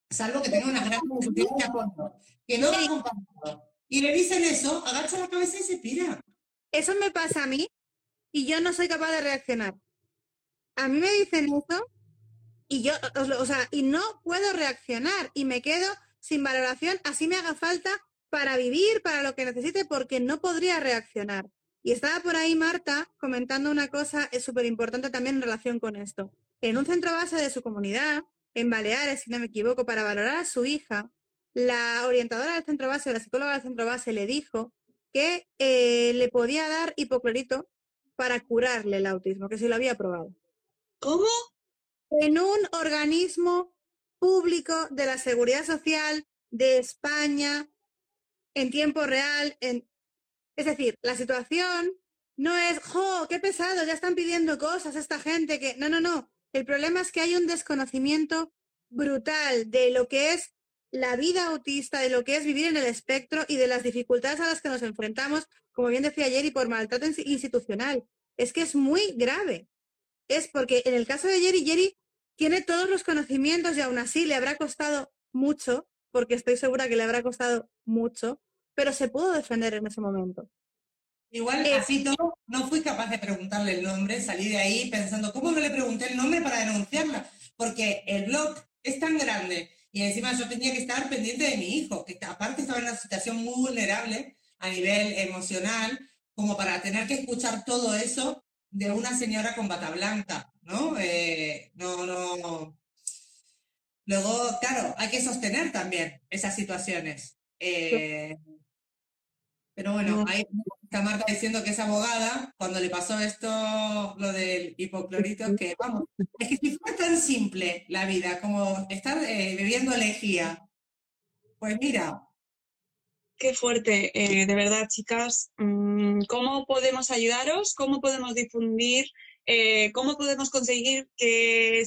salvo que tenga unas grandes apoyo, que no va acompañado. Y le dicen eso, agacha la cabeza y se tira. Eso me pasa a mí y yo no soy capaz de reaccionar. A mí me dicen eso y yo, o sea, y no puedo reaccionar y me quedo sin valoración, así me haga falta para vivir, para lo que necesite, porque no podría reaccionar. Y estaba por ahí Marta comentando una cosa súper importante también en relación con esto. En un centro base de su comunidad, en Baleares, si no me equivoco, para valorar a su hija, la orientadora del centro base, la psicóloga del centro base, le dijo que eh, le podía dar hipoclorito para curarle el autismo, que se lo había probado. ¿Cómo? En un organismo público de la Seguridad Social de España en tiempo real. En... Es decir, la situación no es, ¡jo! ¡Qué pesado! Ya están pidiendo cosas esta gente que. No, no, no. El problema es que hay un desconocimiento brutal de lo que es la vida autista, de lo que es vivir en el espectro y de las dificultades a las que nos enfrentamos, como bien decía Jerry, por maltrato institucional. Es que es muy grave. Es porque en el caso de Jerry, Jerry tiene todos los conocimientos y aún así le habrá costado mucho, porque estoy segura que le habrá costado mucho, pero se pudo defender en ese momento. Igual, Eh, así todo, no fui capaz de preguntarle el nombre, salí de ahí pensando, ¿cómo no le pregunté el nombre para denunciarla? Porque el blog es tan grande y encima yo tenía que estar pendiente de mi hijo, que aparte estaba en una situación muy vulnerable a nivel emocional, como para tener que escuchar todo eso de una señora con bata blanca, ¿no? Eh, no, no. Luego, claro, hay que sostener también esas situaciones. Eh, pero bueno, está Marta diciendo que es abogada, cuando le pasó esto, lo del hipoclorito, que vamos, es que si fuera tan simple la vida como estar eh, bebiendo lejía, pues mira, Qué fuerte, eh, de verdad, chicas. Mm, ¿Cómo podemos ayudaros? ¿Cómo podemos difundir? Eh, ¿Cómo podemos conseguir que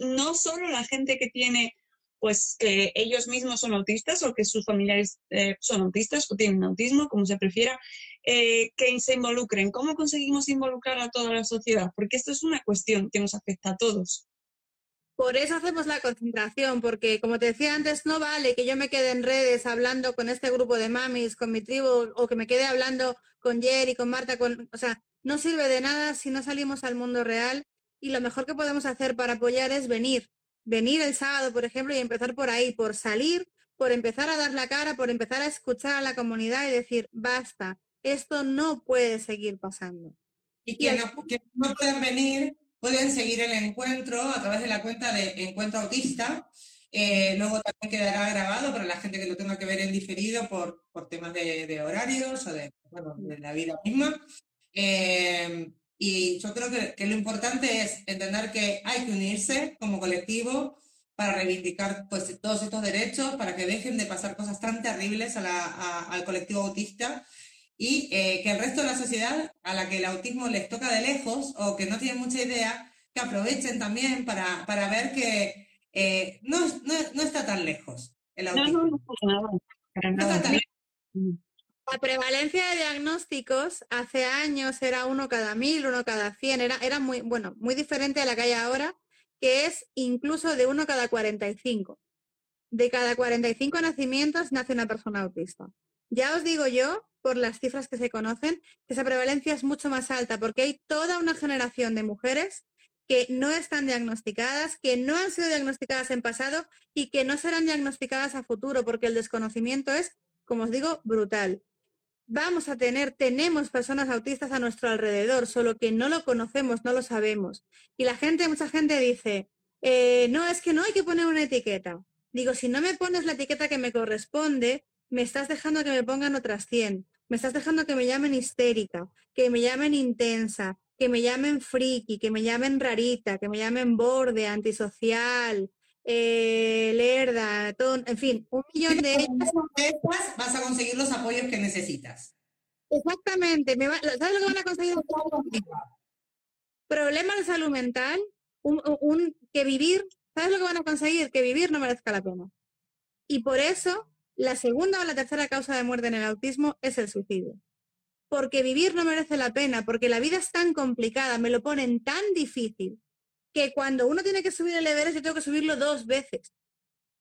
no solo la gente que tiene, pues que ellos mismos son autistas o que sus familiares eh, son autistas o tienen autismo, como se prefiera, eh, que se involucren? ¿Cómo conseguimos involucrar a toda la sociedad? Porque esto es una cuestión que nos afecta a todos. Por eso hacemos la concentración, porque como te decía antes, no vale que yo me quede en redes hablando con este grupo de mamis, con mi tribu, o que me quede hablando con Jerry, con Marta, con, o sea, no sirve de nada si no salimos al mundo real. Y lo mejor que podemos hacer para apoyar es venir, venir el sábado, por ejemplo, y empezar por ahí, por salir, por empezar a dar la cara, por empezar a escuchar a la comunidad y decir, basta, esto no puede seguir pasando. y que no, que no pueden venir, pueden seguir el encuentro a través de la cuenta de Encuentro Autista. Eh, luego también quedará grabado para la gente que lo tenga que ver en diferido por, por temas de, de horarios o de, bueno, de la vida misma. Eh, y yo creo que, que lo importante es entender que hay que unirse como colectivo para reivindicar pues, todos estos derechos, para que dejen de pasar cosas tan terribles a la- a- al colectivo autista y eh, que el resto de la sociedad a la que el autismo les toca de lejos o que no tienen mucha idea, que aprovechen también para, para ver que eh, no, no, no está tan lejos el autismo. no, no está tan La prevalencia de diagnósticos hace años era uno cada mil, uno cada cien, era, era muy, bueno, muy diferente a la que hay ahora, que es incluso de uno cada 45. De cada 45 nacimientos nace una persona autista. Ya os digo yo, por las cifras que se conocen, esa prevalencia es mucho más alta, porque hay toda una generación de mujeres que no están diagnosticadas, que no han sido diagnosticadas en pasado y que no serán diagnosticadas a futuro, porque el desconocimiento es, como os digo, brutal vamos a tener, tenemos personas autistas a nuestro alrededor, solo que no lo conocemos, no lo sabemos. Y la gente, mucha gente dice, eh, no, es que no hay que poner una etiqueta. Digo, si no me pones la etiqueta que me corresponde, me estás dejando que me pongan otras 100. Me estás dejando que me llamen histérica, que me llamen intensa, que me llamen friki, que me llamen rarita, que me llamen borde, antisocial, eh, lerda, ton- en fin, un millón de ellas. Estas vas a conseguir los apoyos que necesitas. Exactamente. me va- ¿Sabes lo que van a conseguir? Problemas de salud mental, un, un- un- que vivir, ¿sabes lo que van a conseguir? Que vivir no merezca la pena. Y por eso, la segunda o la tercera causa de muerte en el autismo es el suicidio. Porque vivir no merece la pena, porque la vida es tan complicada, me lo ponen tan difícil, que cuando uno tiene que subir el Everest, yo tengo que subirlo dos veces.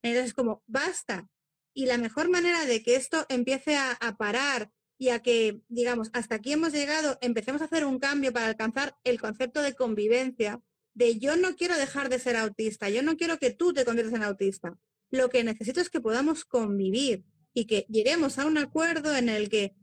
Entonces, como, basta. Y la mejor manera de que esto empiece a, a parar y a que, digamos, hasta aquí hemos llegado, empecemos a hacer un cambio para alcanzar el concepto de convivencia, de yo no quiero dejar de ser autista, yo no quiero que tú te conviertas en autista. Lo que necesito es que podamos convivir y que lleguemos a un acuerdo en el que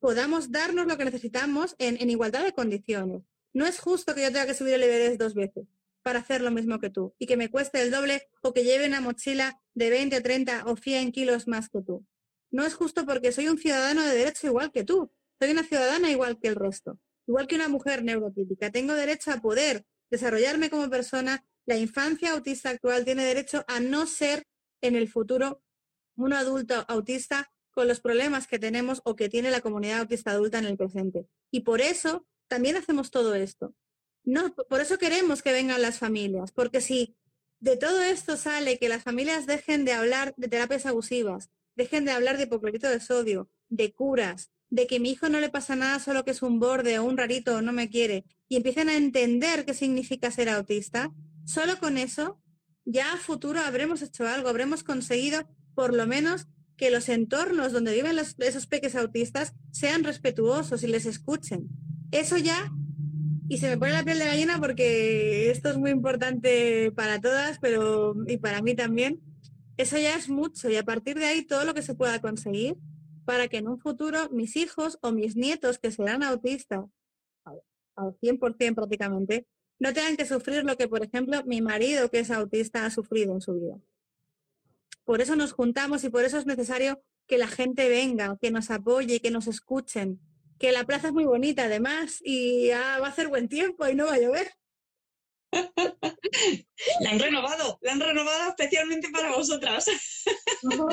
podamos darnos lo que necesitamos en, igualdad de condiciones. No es justo que yo tenga que subir el Everest dos veces para hacer lo mismo que tú y que me cueste el doble o que lleve una mochila de 20, 30 o 100 kilos más que tú. No es justo porque soy un ciudadano de derecho igual que tú. Soy una ciudadana igual que el resto. Igual que una mujer neurotípica. Tengo derecho a poder desarrollarme como persona. La infancia autista actual tiene derecho a no ser en el futuro un adulto autista con los problemas que tenemos o que tiene la comunidad autista adulta en el presente. Y por eso también hacemos todo esto. No, por eso queremos que vengan las familias, porque si de todo esto sale que las familias dejen de hablar de terapias abusivas, dejen de hablar de hipoclorito de sodio, de curas, de que mi hijo no le pasa nada, solo que es un borde o un rarito o no me quiere, y empiecen a entender qué significa ser autista, solo con eso ya a futuro habremos hecho algo, habremos conseguido por lo menos que los entornos donde viven esos peques autistas sean respetuosos y les escuchen. Eso ya y se me pone la piel de gallina porque esto es muy importante para todas, pero y para mí también. Eso ya es mucho y a partir de ahí todo lo que se pueda conseguir para que en un futuro mis hijos o mis nietos que serán autistas al 100% prácticamente, no tengan que sufrir lo que, por ejemplo, mi marido que es autista ha sufrido en su vida. Por eso nos juntamos y por eso es necesario que la gente venga, que nos apoye y que nos escuchen, que la plaza es muy bonita además y va a hacer buen tiempo y no va a llover. La han renovado, la han renovado especialmente para vosotras. No,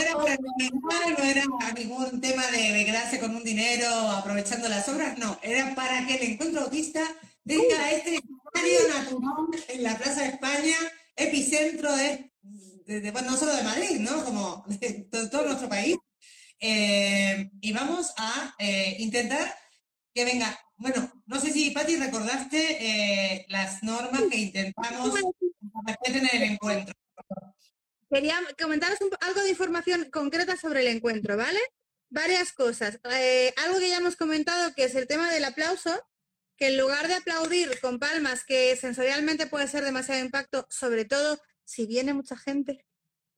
era no era ningún tema de, gracia con un dinero aprovechando las obras, no, era para que el encuentro autista tenga este escenario natural en la Plaza de España, epicentro de, no solo de Madrid, ¿no? Como de todo nuestro país, eh, y vamos a eh, intentar que venga. Bueno, no sé si, Patti, recordaste eh, las normas que intentamos en el encuentro. Quería comentaros algo de información concreta sobre el encuentro, ¿vale? Varias cosas. algo que ya hemos comentado, que es el tema del aplauso, que en lugar de aplaudir con palmas, que sensorialmente puede ser demasiado impacto, sobre todo si viene mucha gente,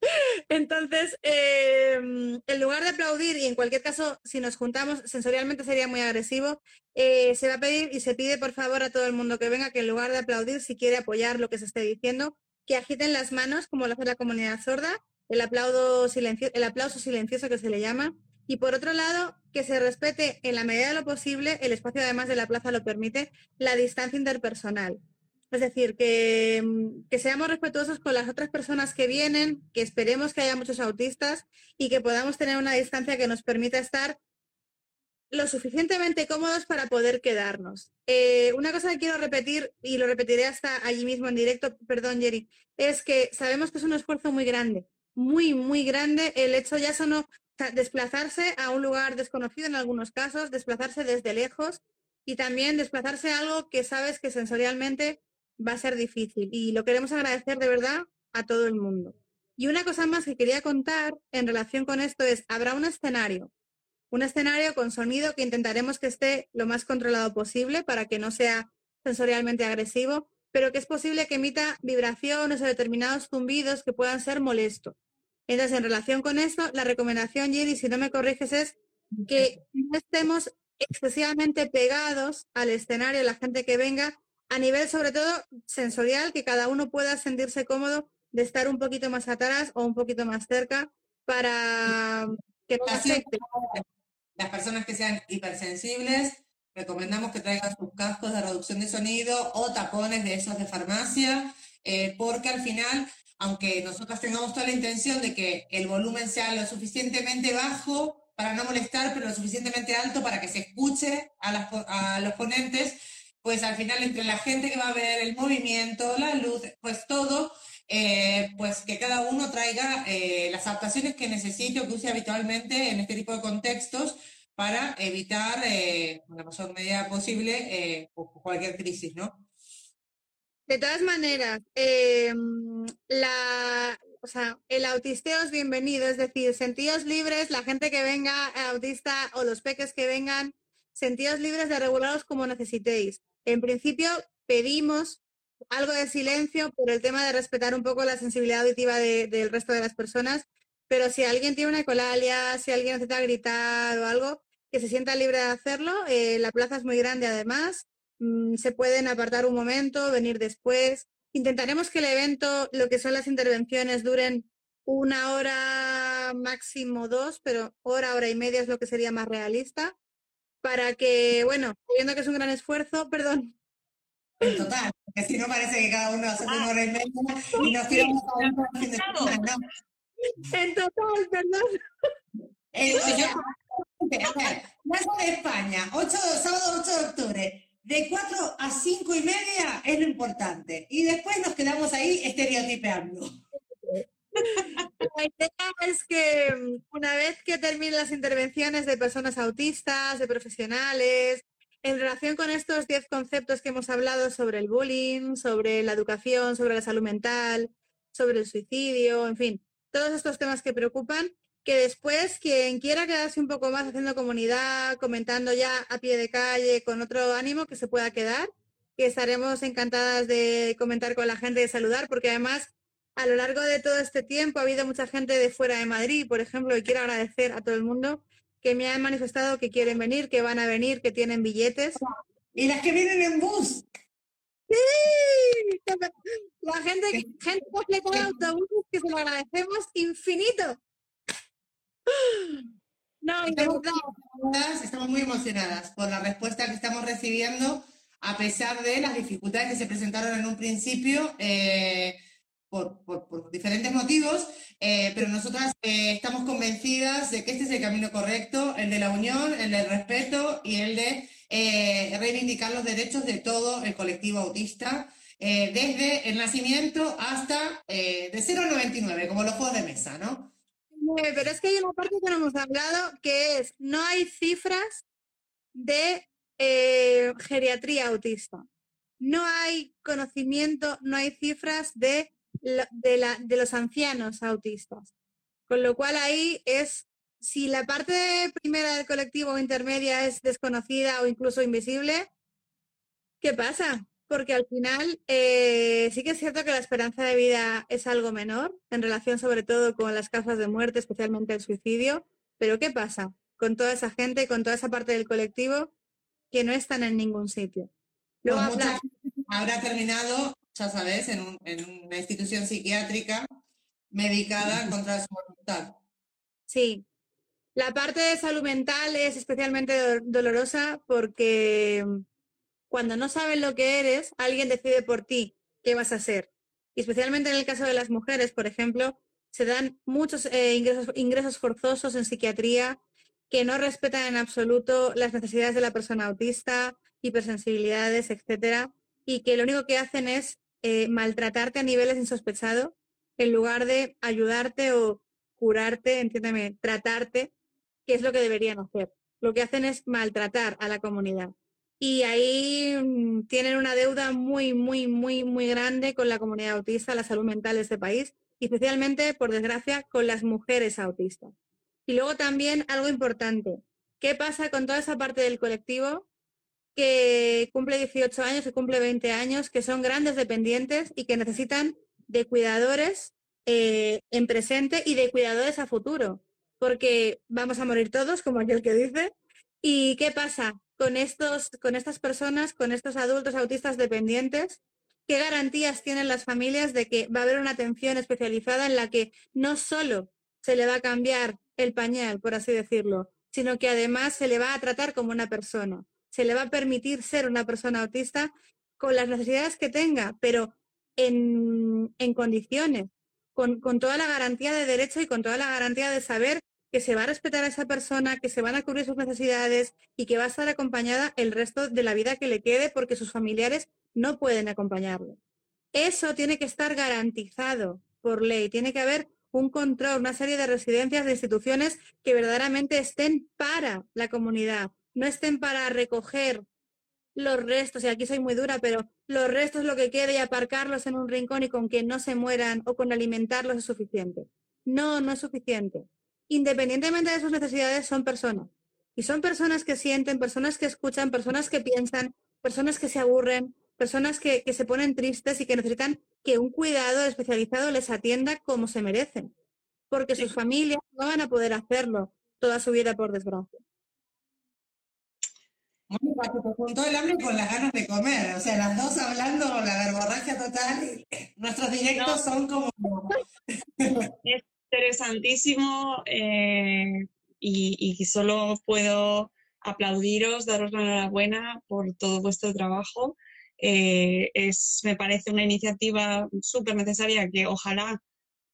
entonces, em, en lugar de aplaudir, y en cualquier caso, si nos juntamos, sensorialmente sería muy agresivo, eh, se va a pedir y se pide por favor a todo el mundo que venga que en lugar de aplaudir, si quiere apoyar lo que se esté diciendo, que agiten las manos, como lo hace la comunidad sorda, el, aplauso el aplauso silencioso que se le llama, y por otro lado, que se respete en la medida de lo posible, el espacio además de la plaza lo permite, la distancia interpersonal. Es decir, que, seamos respetuosos con las otras personas que vienen, que esperemos que haya muchos autistas y que podamos tener una distancia que nos permita estar lo suficientemente cómodos para poder quedarnos. Eh, una cosa que quiero repetir, y lo repetiré hasta allí mismo en directo, perdón Jerry, es que sabemos que es un esfuerzo muy grande, muy, muy grande el hecho ya solo desplazarse a un lugar desconocido en algunos casos, desplazarse desde lejos y también desplazarse a algo que sabes que sensorialmente va a ser difícil y lo queremos agradecer de verdad a todo el mundo. Y una cosa más que quería contar en relación con esto es, habrá un escenario, un escenario con sonido que intentaremos que esté lo más controlado posible para que no sea sensorialmente agresivo, pero que es posible que emita vibraciones o determinados zumbidos que puedan ser molestos. Entonces, en relación con esto, la recomendación, Jenny, si no me corriges, es que no estemos excesivamente pegados al escenario, la gente que venga, a nivel sobre todo sensorial, que cada uno pueda sentirse cómodo de estar un poquito más atrás o un poquito más cerca para que. Las personas que sean hipersensibles, recomendamos que traigan sus cascos de reducción de sonido o tapones de esos de farmacia, eh, porque al final, aunque nosotros tengamos toda la intención de que el volumen sea lo suficientemente bajo para no molestar, pero lo suficientemente alto para que se escuche a, los ponentes, pues al final entre la gente que va a ver el movimiento, la luz, pues todo, eh, pues que cada uno traiga eh, las adaptaciones que necesite o que use habitualmente en este tipo de contextos para evitar, eh, la mayor medida posible, cualquier crisis, ¿no? De todas maneras, em, el autisteo es bienvenido, es decir, sentidos libres, la gente que venga autista o los peques que vengan, sentidos libres de regularos como necesitéis. En principio pedimos algo de silencio por el tema de respetar un poco la sensibilidad auditiva del resto de las personas, pero si alguien tiene una ecolalia, si alguien necesita gritar o algo, que se sienta libre de hacerlo. Eh, la plaza es muy grande además, mm, se pueden apartar un momento, venir después. Intentaremos que el evento, lo que son las intervenciones, duren una hora, máximo dos, pero hora, hora y media es lo que sería más realista para que, bueno, viendo que es un gran esfuerzo, perdón. En total, porque si no parece que cada uno hace una hora y media y nos tiramos a un fin de semana, En total, perdón. Eh, yo- a ver, Plaza de España, 8, sábado 8 de octubre. De 4 a 5 y media es lo importante. Y después nos quedamos ahí estereotipeando. La idea es que mm, una vez que terminen las intervenciones de personas autistas, de profesionales, en relación con estos 10 conceptos que hemos hablado sobre el bullying, sobre la educación, sobre la salud mental, sobre el suicidio, en fin, todos estos temas que preocupan, que después quien quiera quedarse un poco más haciendo comunidad, comentando ya a pie de calle, con otro ánimo, que se pueda quedar, que estaremos encantadas de comentar con la gente, de saludar, porque además a lo largo de todo este tiempo ha habido mucha gente de fuera de Madrid, por ejemplo, y quiero agradecer a todo el mundo que me han manifestado que quieren venir, que van a venir, que tienen billetes. Y las que vienen en bus. ¡Sí! La gente, gente completa de autobuses que se lo agradecemos infinito. No, Estamos verdad, muy emocionadas, estamos muy emocionadas por la respuesta que estamos recibiendo, a pesar de las dificultades que se presentaron en un principio eh, por, por- por diferentes motivos, eh, pero nosotras eh, estamos convencidas de que este es el camino correcto, el de la unión, el del respeto y el de eh, reivindicar los derechos de todo el colectivo autista. eh, desde el nacimiento hasta eh, de 0 a 99, como los juegos de mesa, ¿no? Pero es que hay una parte que no hemos hablado, que es, no hay cifras de eh, geriatría autista. No hay conocimiento, no hay cifras de, de los ancianos autistas. Con lo cual ahí es, si la parte primera del colectivo o intermedia es desconocida o incluso invisible, ¿qué pasa? Porque al final eh, sí que es cierto que la esperanza de vida es algo menor en relación sobre todo con las causas de muerte, especialmente el suicidio, pero ¿qué pasa con toda esa gente, con toda esa parte del colectivo que no están en ningún sitio? Luego Pues habla- habrá terminado, ya sabes, en, un- en una institución psiquiátrica medicada contra su voluntad. Sí. La parte de salud mental es especialmente do- dolorosa porque cuando no sabes lo que eres, alguien decide por ti qué vas a hacer. Y especialmente en el caso de las mujeres, por ejemplo, se dan muchos eh, ingresos, forzosos en psiquiatría que no respetan en absoluto las necesidades de la persona autista, hipersensibilidades, etcétera, y que lo único que hacen es eh, maltratarte a niveles insospechados en lugar de ayudarte o curarte, entiéndeme, tratarte, que es lo que deberían hacer. Lo que hacen es maltratar a la comunidad. Y ahí mm, tienen una deuda muy, muy, muy, muy grande con la comunidad autista, la salud mental de este país, especialmente, por desgracia, con las mujeres autistas. Y luego también algo importante, ¿qué pasa con toda esa parte del colectivo que cumple 18 años, que cumple 20 años, que son grandes dependientes y que necesitan de cuidadores eh, en presente y de cuidadores a futuro? Porque vamos a morir todos, como aquel que dice. ¿Y qué pasa con, estos, con estas personas, con estos adultos autistas dependientes? ¿Qué garantías tienen las familias de que va a haber una atención especializada en la que no solo se le va a cambiar el pañal, por así decirlo, sino que además se le va a tratar como una persona? Se le va a permitir ser una persona autista con las necesidades que tenga, pero en, en condiciones, con, con toda la garantía de derecho y con toda la garantía de saber que se va a respetar a esa persona, que se van a cubrir sus necesidades y que va a estar acompañada el resto de la vida que le quede porque sus familiares no pueden acompañarlo. Eso tiene que estar garantizado por ley. Tiene que haber un control, una serie de residencias, de instituciones que verdaderamente estén para la comunidad, no estén para recoger los restos, y aquí soy muy dura, pero los restos lo que quede y aparcarlos en un rincón y con que no se mueran o con alimentarlos es suficiente. No, no es suficiente. Independientemente de sus necesidades, son personas. Y son personas que sienten, personas que escuchan, personas que piensan, personas que se aburren, personas que, que se ponen tristes y que necesitan que un cuidado especializado les atienda como se merecen. Porque sus familias no van a poder hacerlo toda su vida, por desgracia. Se juntó el hambre con las ganas de comer. O sea, las dos hablando la verborragia total. Nuestros directos son como. Es interesantísimo eh, y, solo puedo aplaudiros, daros la enhorabuena por todo vuestro trabajo. Eh, es, me parece una iniciativa súper necesaria que ojalá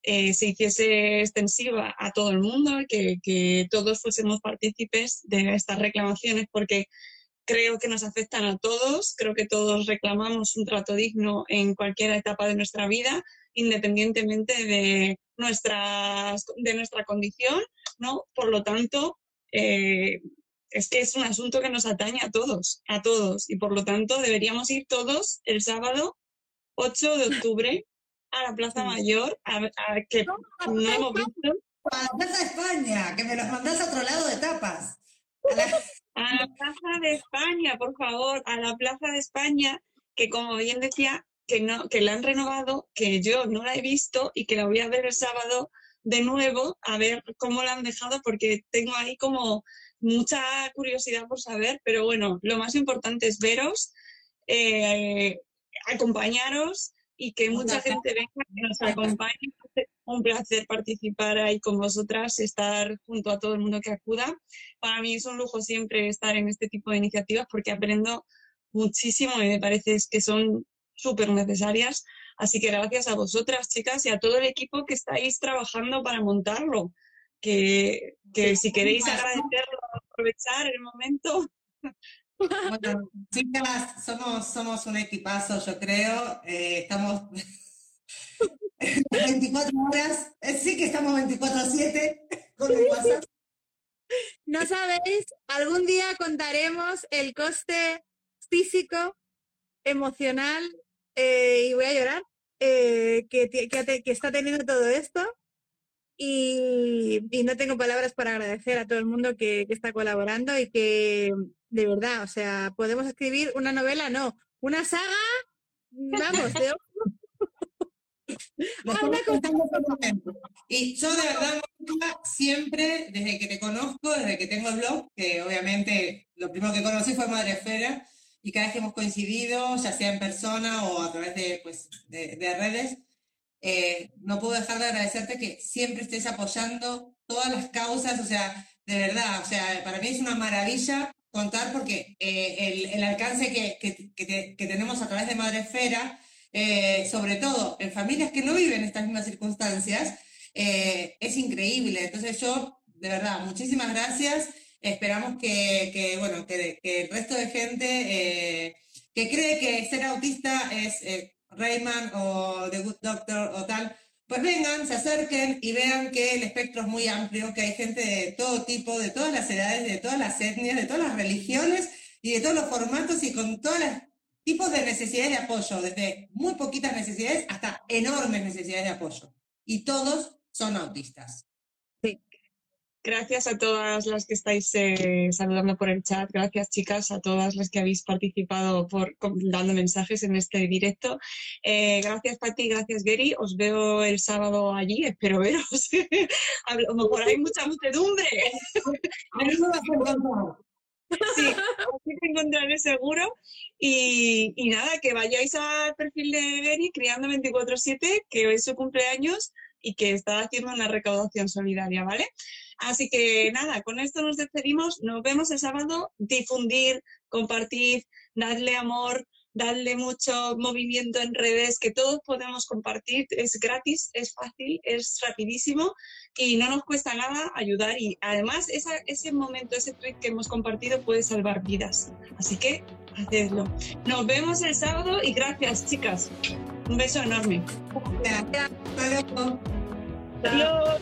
eh, se hiciese extensiva a todo el mundo, que, que todos fuésemos partícipes de estas reclamaciones, porque creo que nos afectan a todos, creo que todos reclamamos un trato digno en cualquier etapa de nuestra vida, independientemente de, nuestras, de nuestra condición, ¿no? Por lo tanto, eh, es que es un asunto que nos atañe a todos, a todos, y por lo tanto deberíamos ir todos el sábado 8 de octubre a la Plaza Mayor, a, que no hemos visto. A la Plaza de España, que me los mandás a otro lado de tapas. A la Plaza de España, por favor, a la Plaza de España, que como bien decía, que, no, que la han renovado, que yo no la he visto y que la voy a ver el sábado de nuevo, a ver cómo la han dejado, porque tengo ahí como mucha curiosidad por saber, pero bueno, lo más importante es veros, eh, acompañaros y que mucha gente venga, que nos acompañe. Un placer participar ahí con vosotras, estar junto a todo el mundo que acuda. Para mí es un lujo siempre estar en este tipo de iniciativas porque aprendo muchísimo y me parece que son súper necesarias. Así que gracias a vosotras, chicas, y a todo el equipo que estáis trabajando para montarlo. Que, que si queréis agradecerlo, aprovechar el momento. Bueno, chicas, somos, somos un equipazo, yo creo. Eh, estamos 24 horas, eh, sí que estamos 24-7 con el WhatsApp. No sabéis, algún día contaremos el coste físico, emocional, eh, y voy a llorar, que, que, está teniendo todo esto. Y, y, no tengo palabras para agradecer a todo el mundo que, que está colaborando y que de verdad, o sea, podemos escribir una novela, no, una saga, vamos, de y yo de verdad, siempre, desde que te conozco, desde que tengo el blog, que obviamente lo primero que conocí fue Madre Esfera, y cada vez que hemos coincidido, ya sea en persona o a través de, pues, de, redes, eh, no puedo dejar de agradecerte que siempre estés apoyando todas las causas, o sea, de verdad, o sea, para mí es una maravilla contar porque eh, el, alcance que, tenemos a través de Madre Esfera, eh, sobre todo en familias que no viven estas mismas circunstancias, es increíble. Entonces yo, de verdad, muchísimas gracias. Esperamos que, bueno, que, el resto de gente que cree que ser autista es Rayman o The Good Doctor o tal, pues vengan, se acerquen y vean que el espectro es muy amplio, que hay gente de todo tipo, de todas las edades, de todas las etnias, de todas las religiones y de todos los formatos y con todos los tipos de necesidades de apoyo, desde muy poquitas necesidades hasta enormes necesidades de apoyo. Y todos son autistas. Gracias a todas las que estáis eh, saludando por el chat. Gracias, chicas, a todas las que habéis participado por dando mensajes en este directo. Eh, gracias, Pati. Gracias, Gary. Os veo el sábado allí. Espero veros. a lo mejor hay mucha muchedumbre. Sí, así te encontraré seguro. Y, y, nada, que vayáis al perfil de Gary, Criando 24-7, que hoy es su cumpleaños y que está haciendo una recaudación solidaria, ¿vale? Así que nada, con esto nos despedimos. Nos vemos el sábado. Difundir, compartir, darle amor, darle mucho movimiento en redes, que todos podemos compartir. Es gratis, es fácil, es rapidísimo y no nos cuesta nada ayudar. Y además, ese momento, ese tweet que hemos compartido puede salvar vidas. Así que hacedlo. Nos vemos el sábado y gracias, chicas. Un beso enorme. Adiós.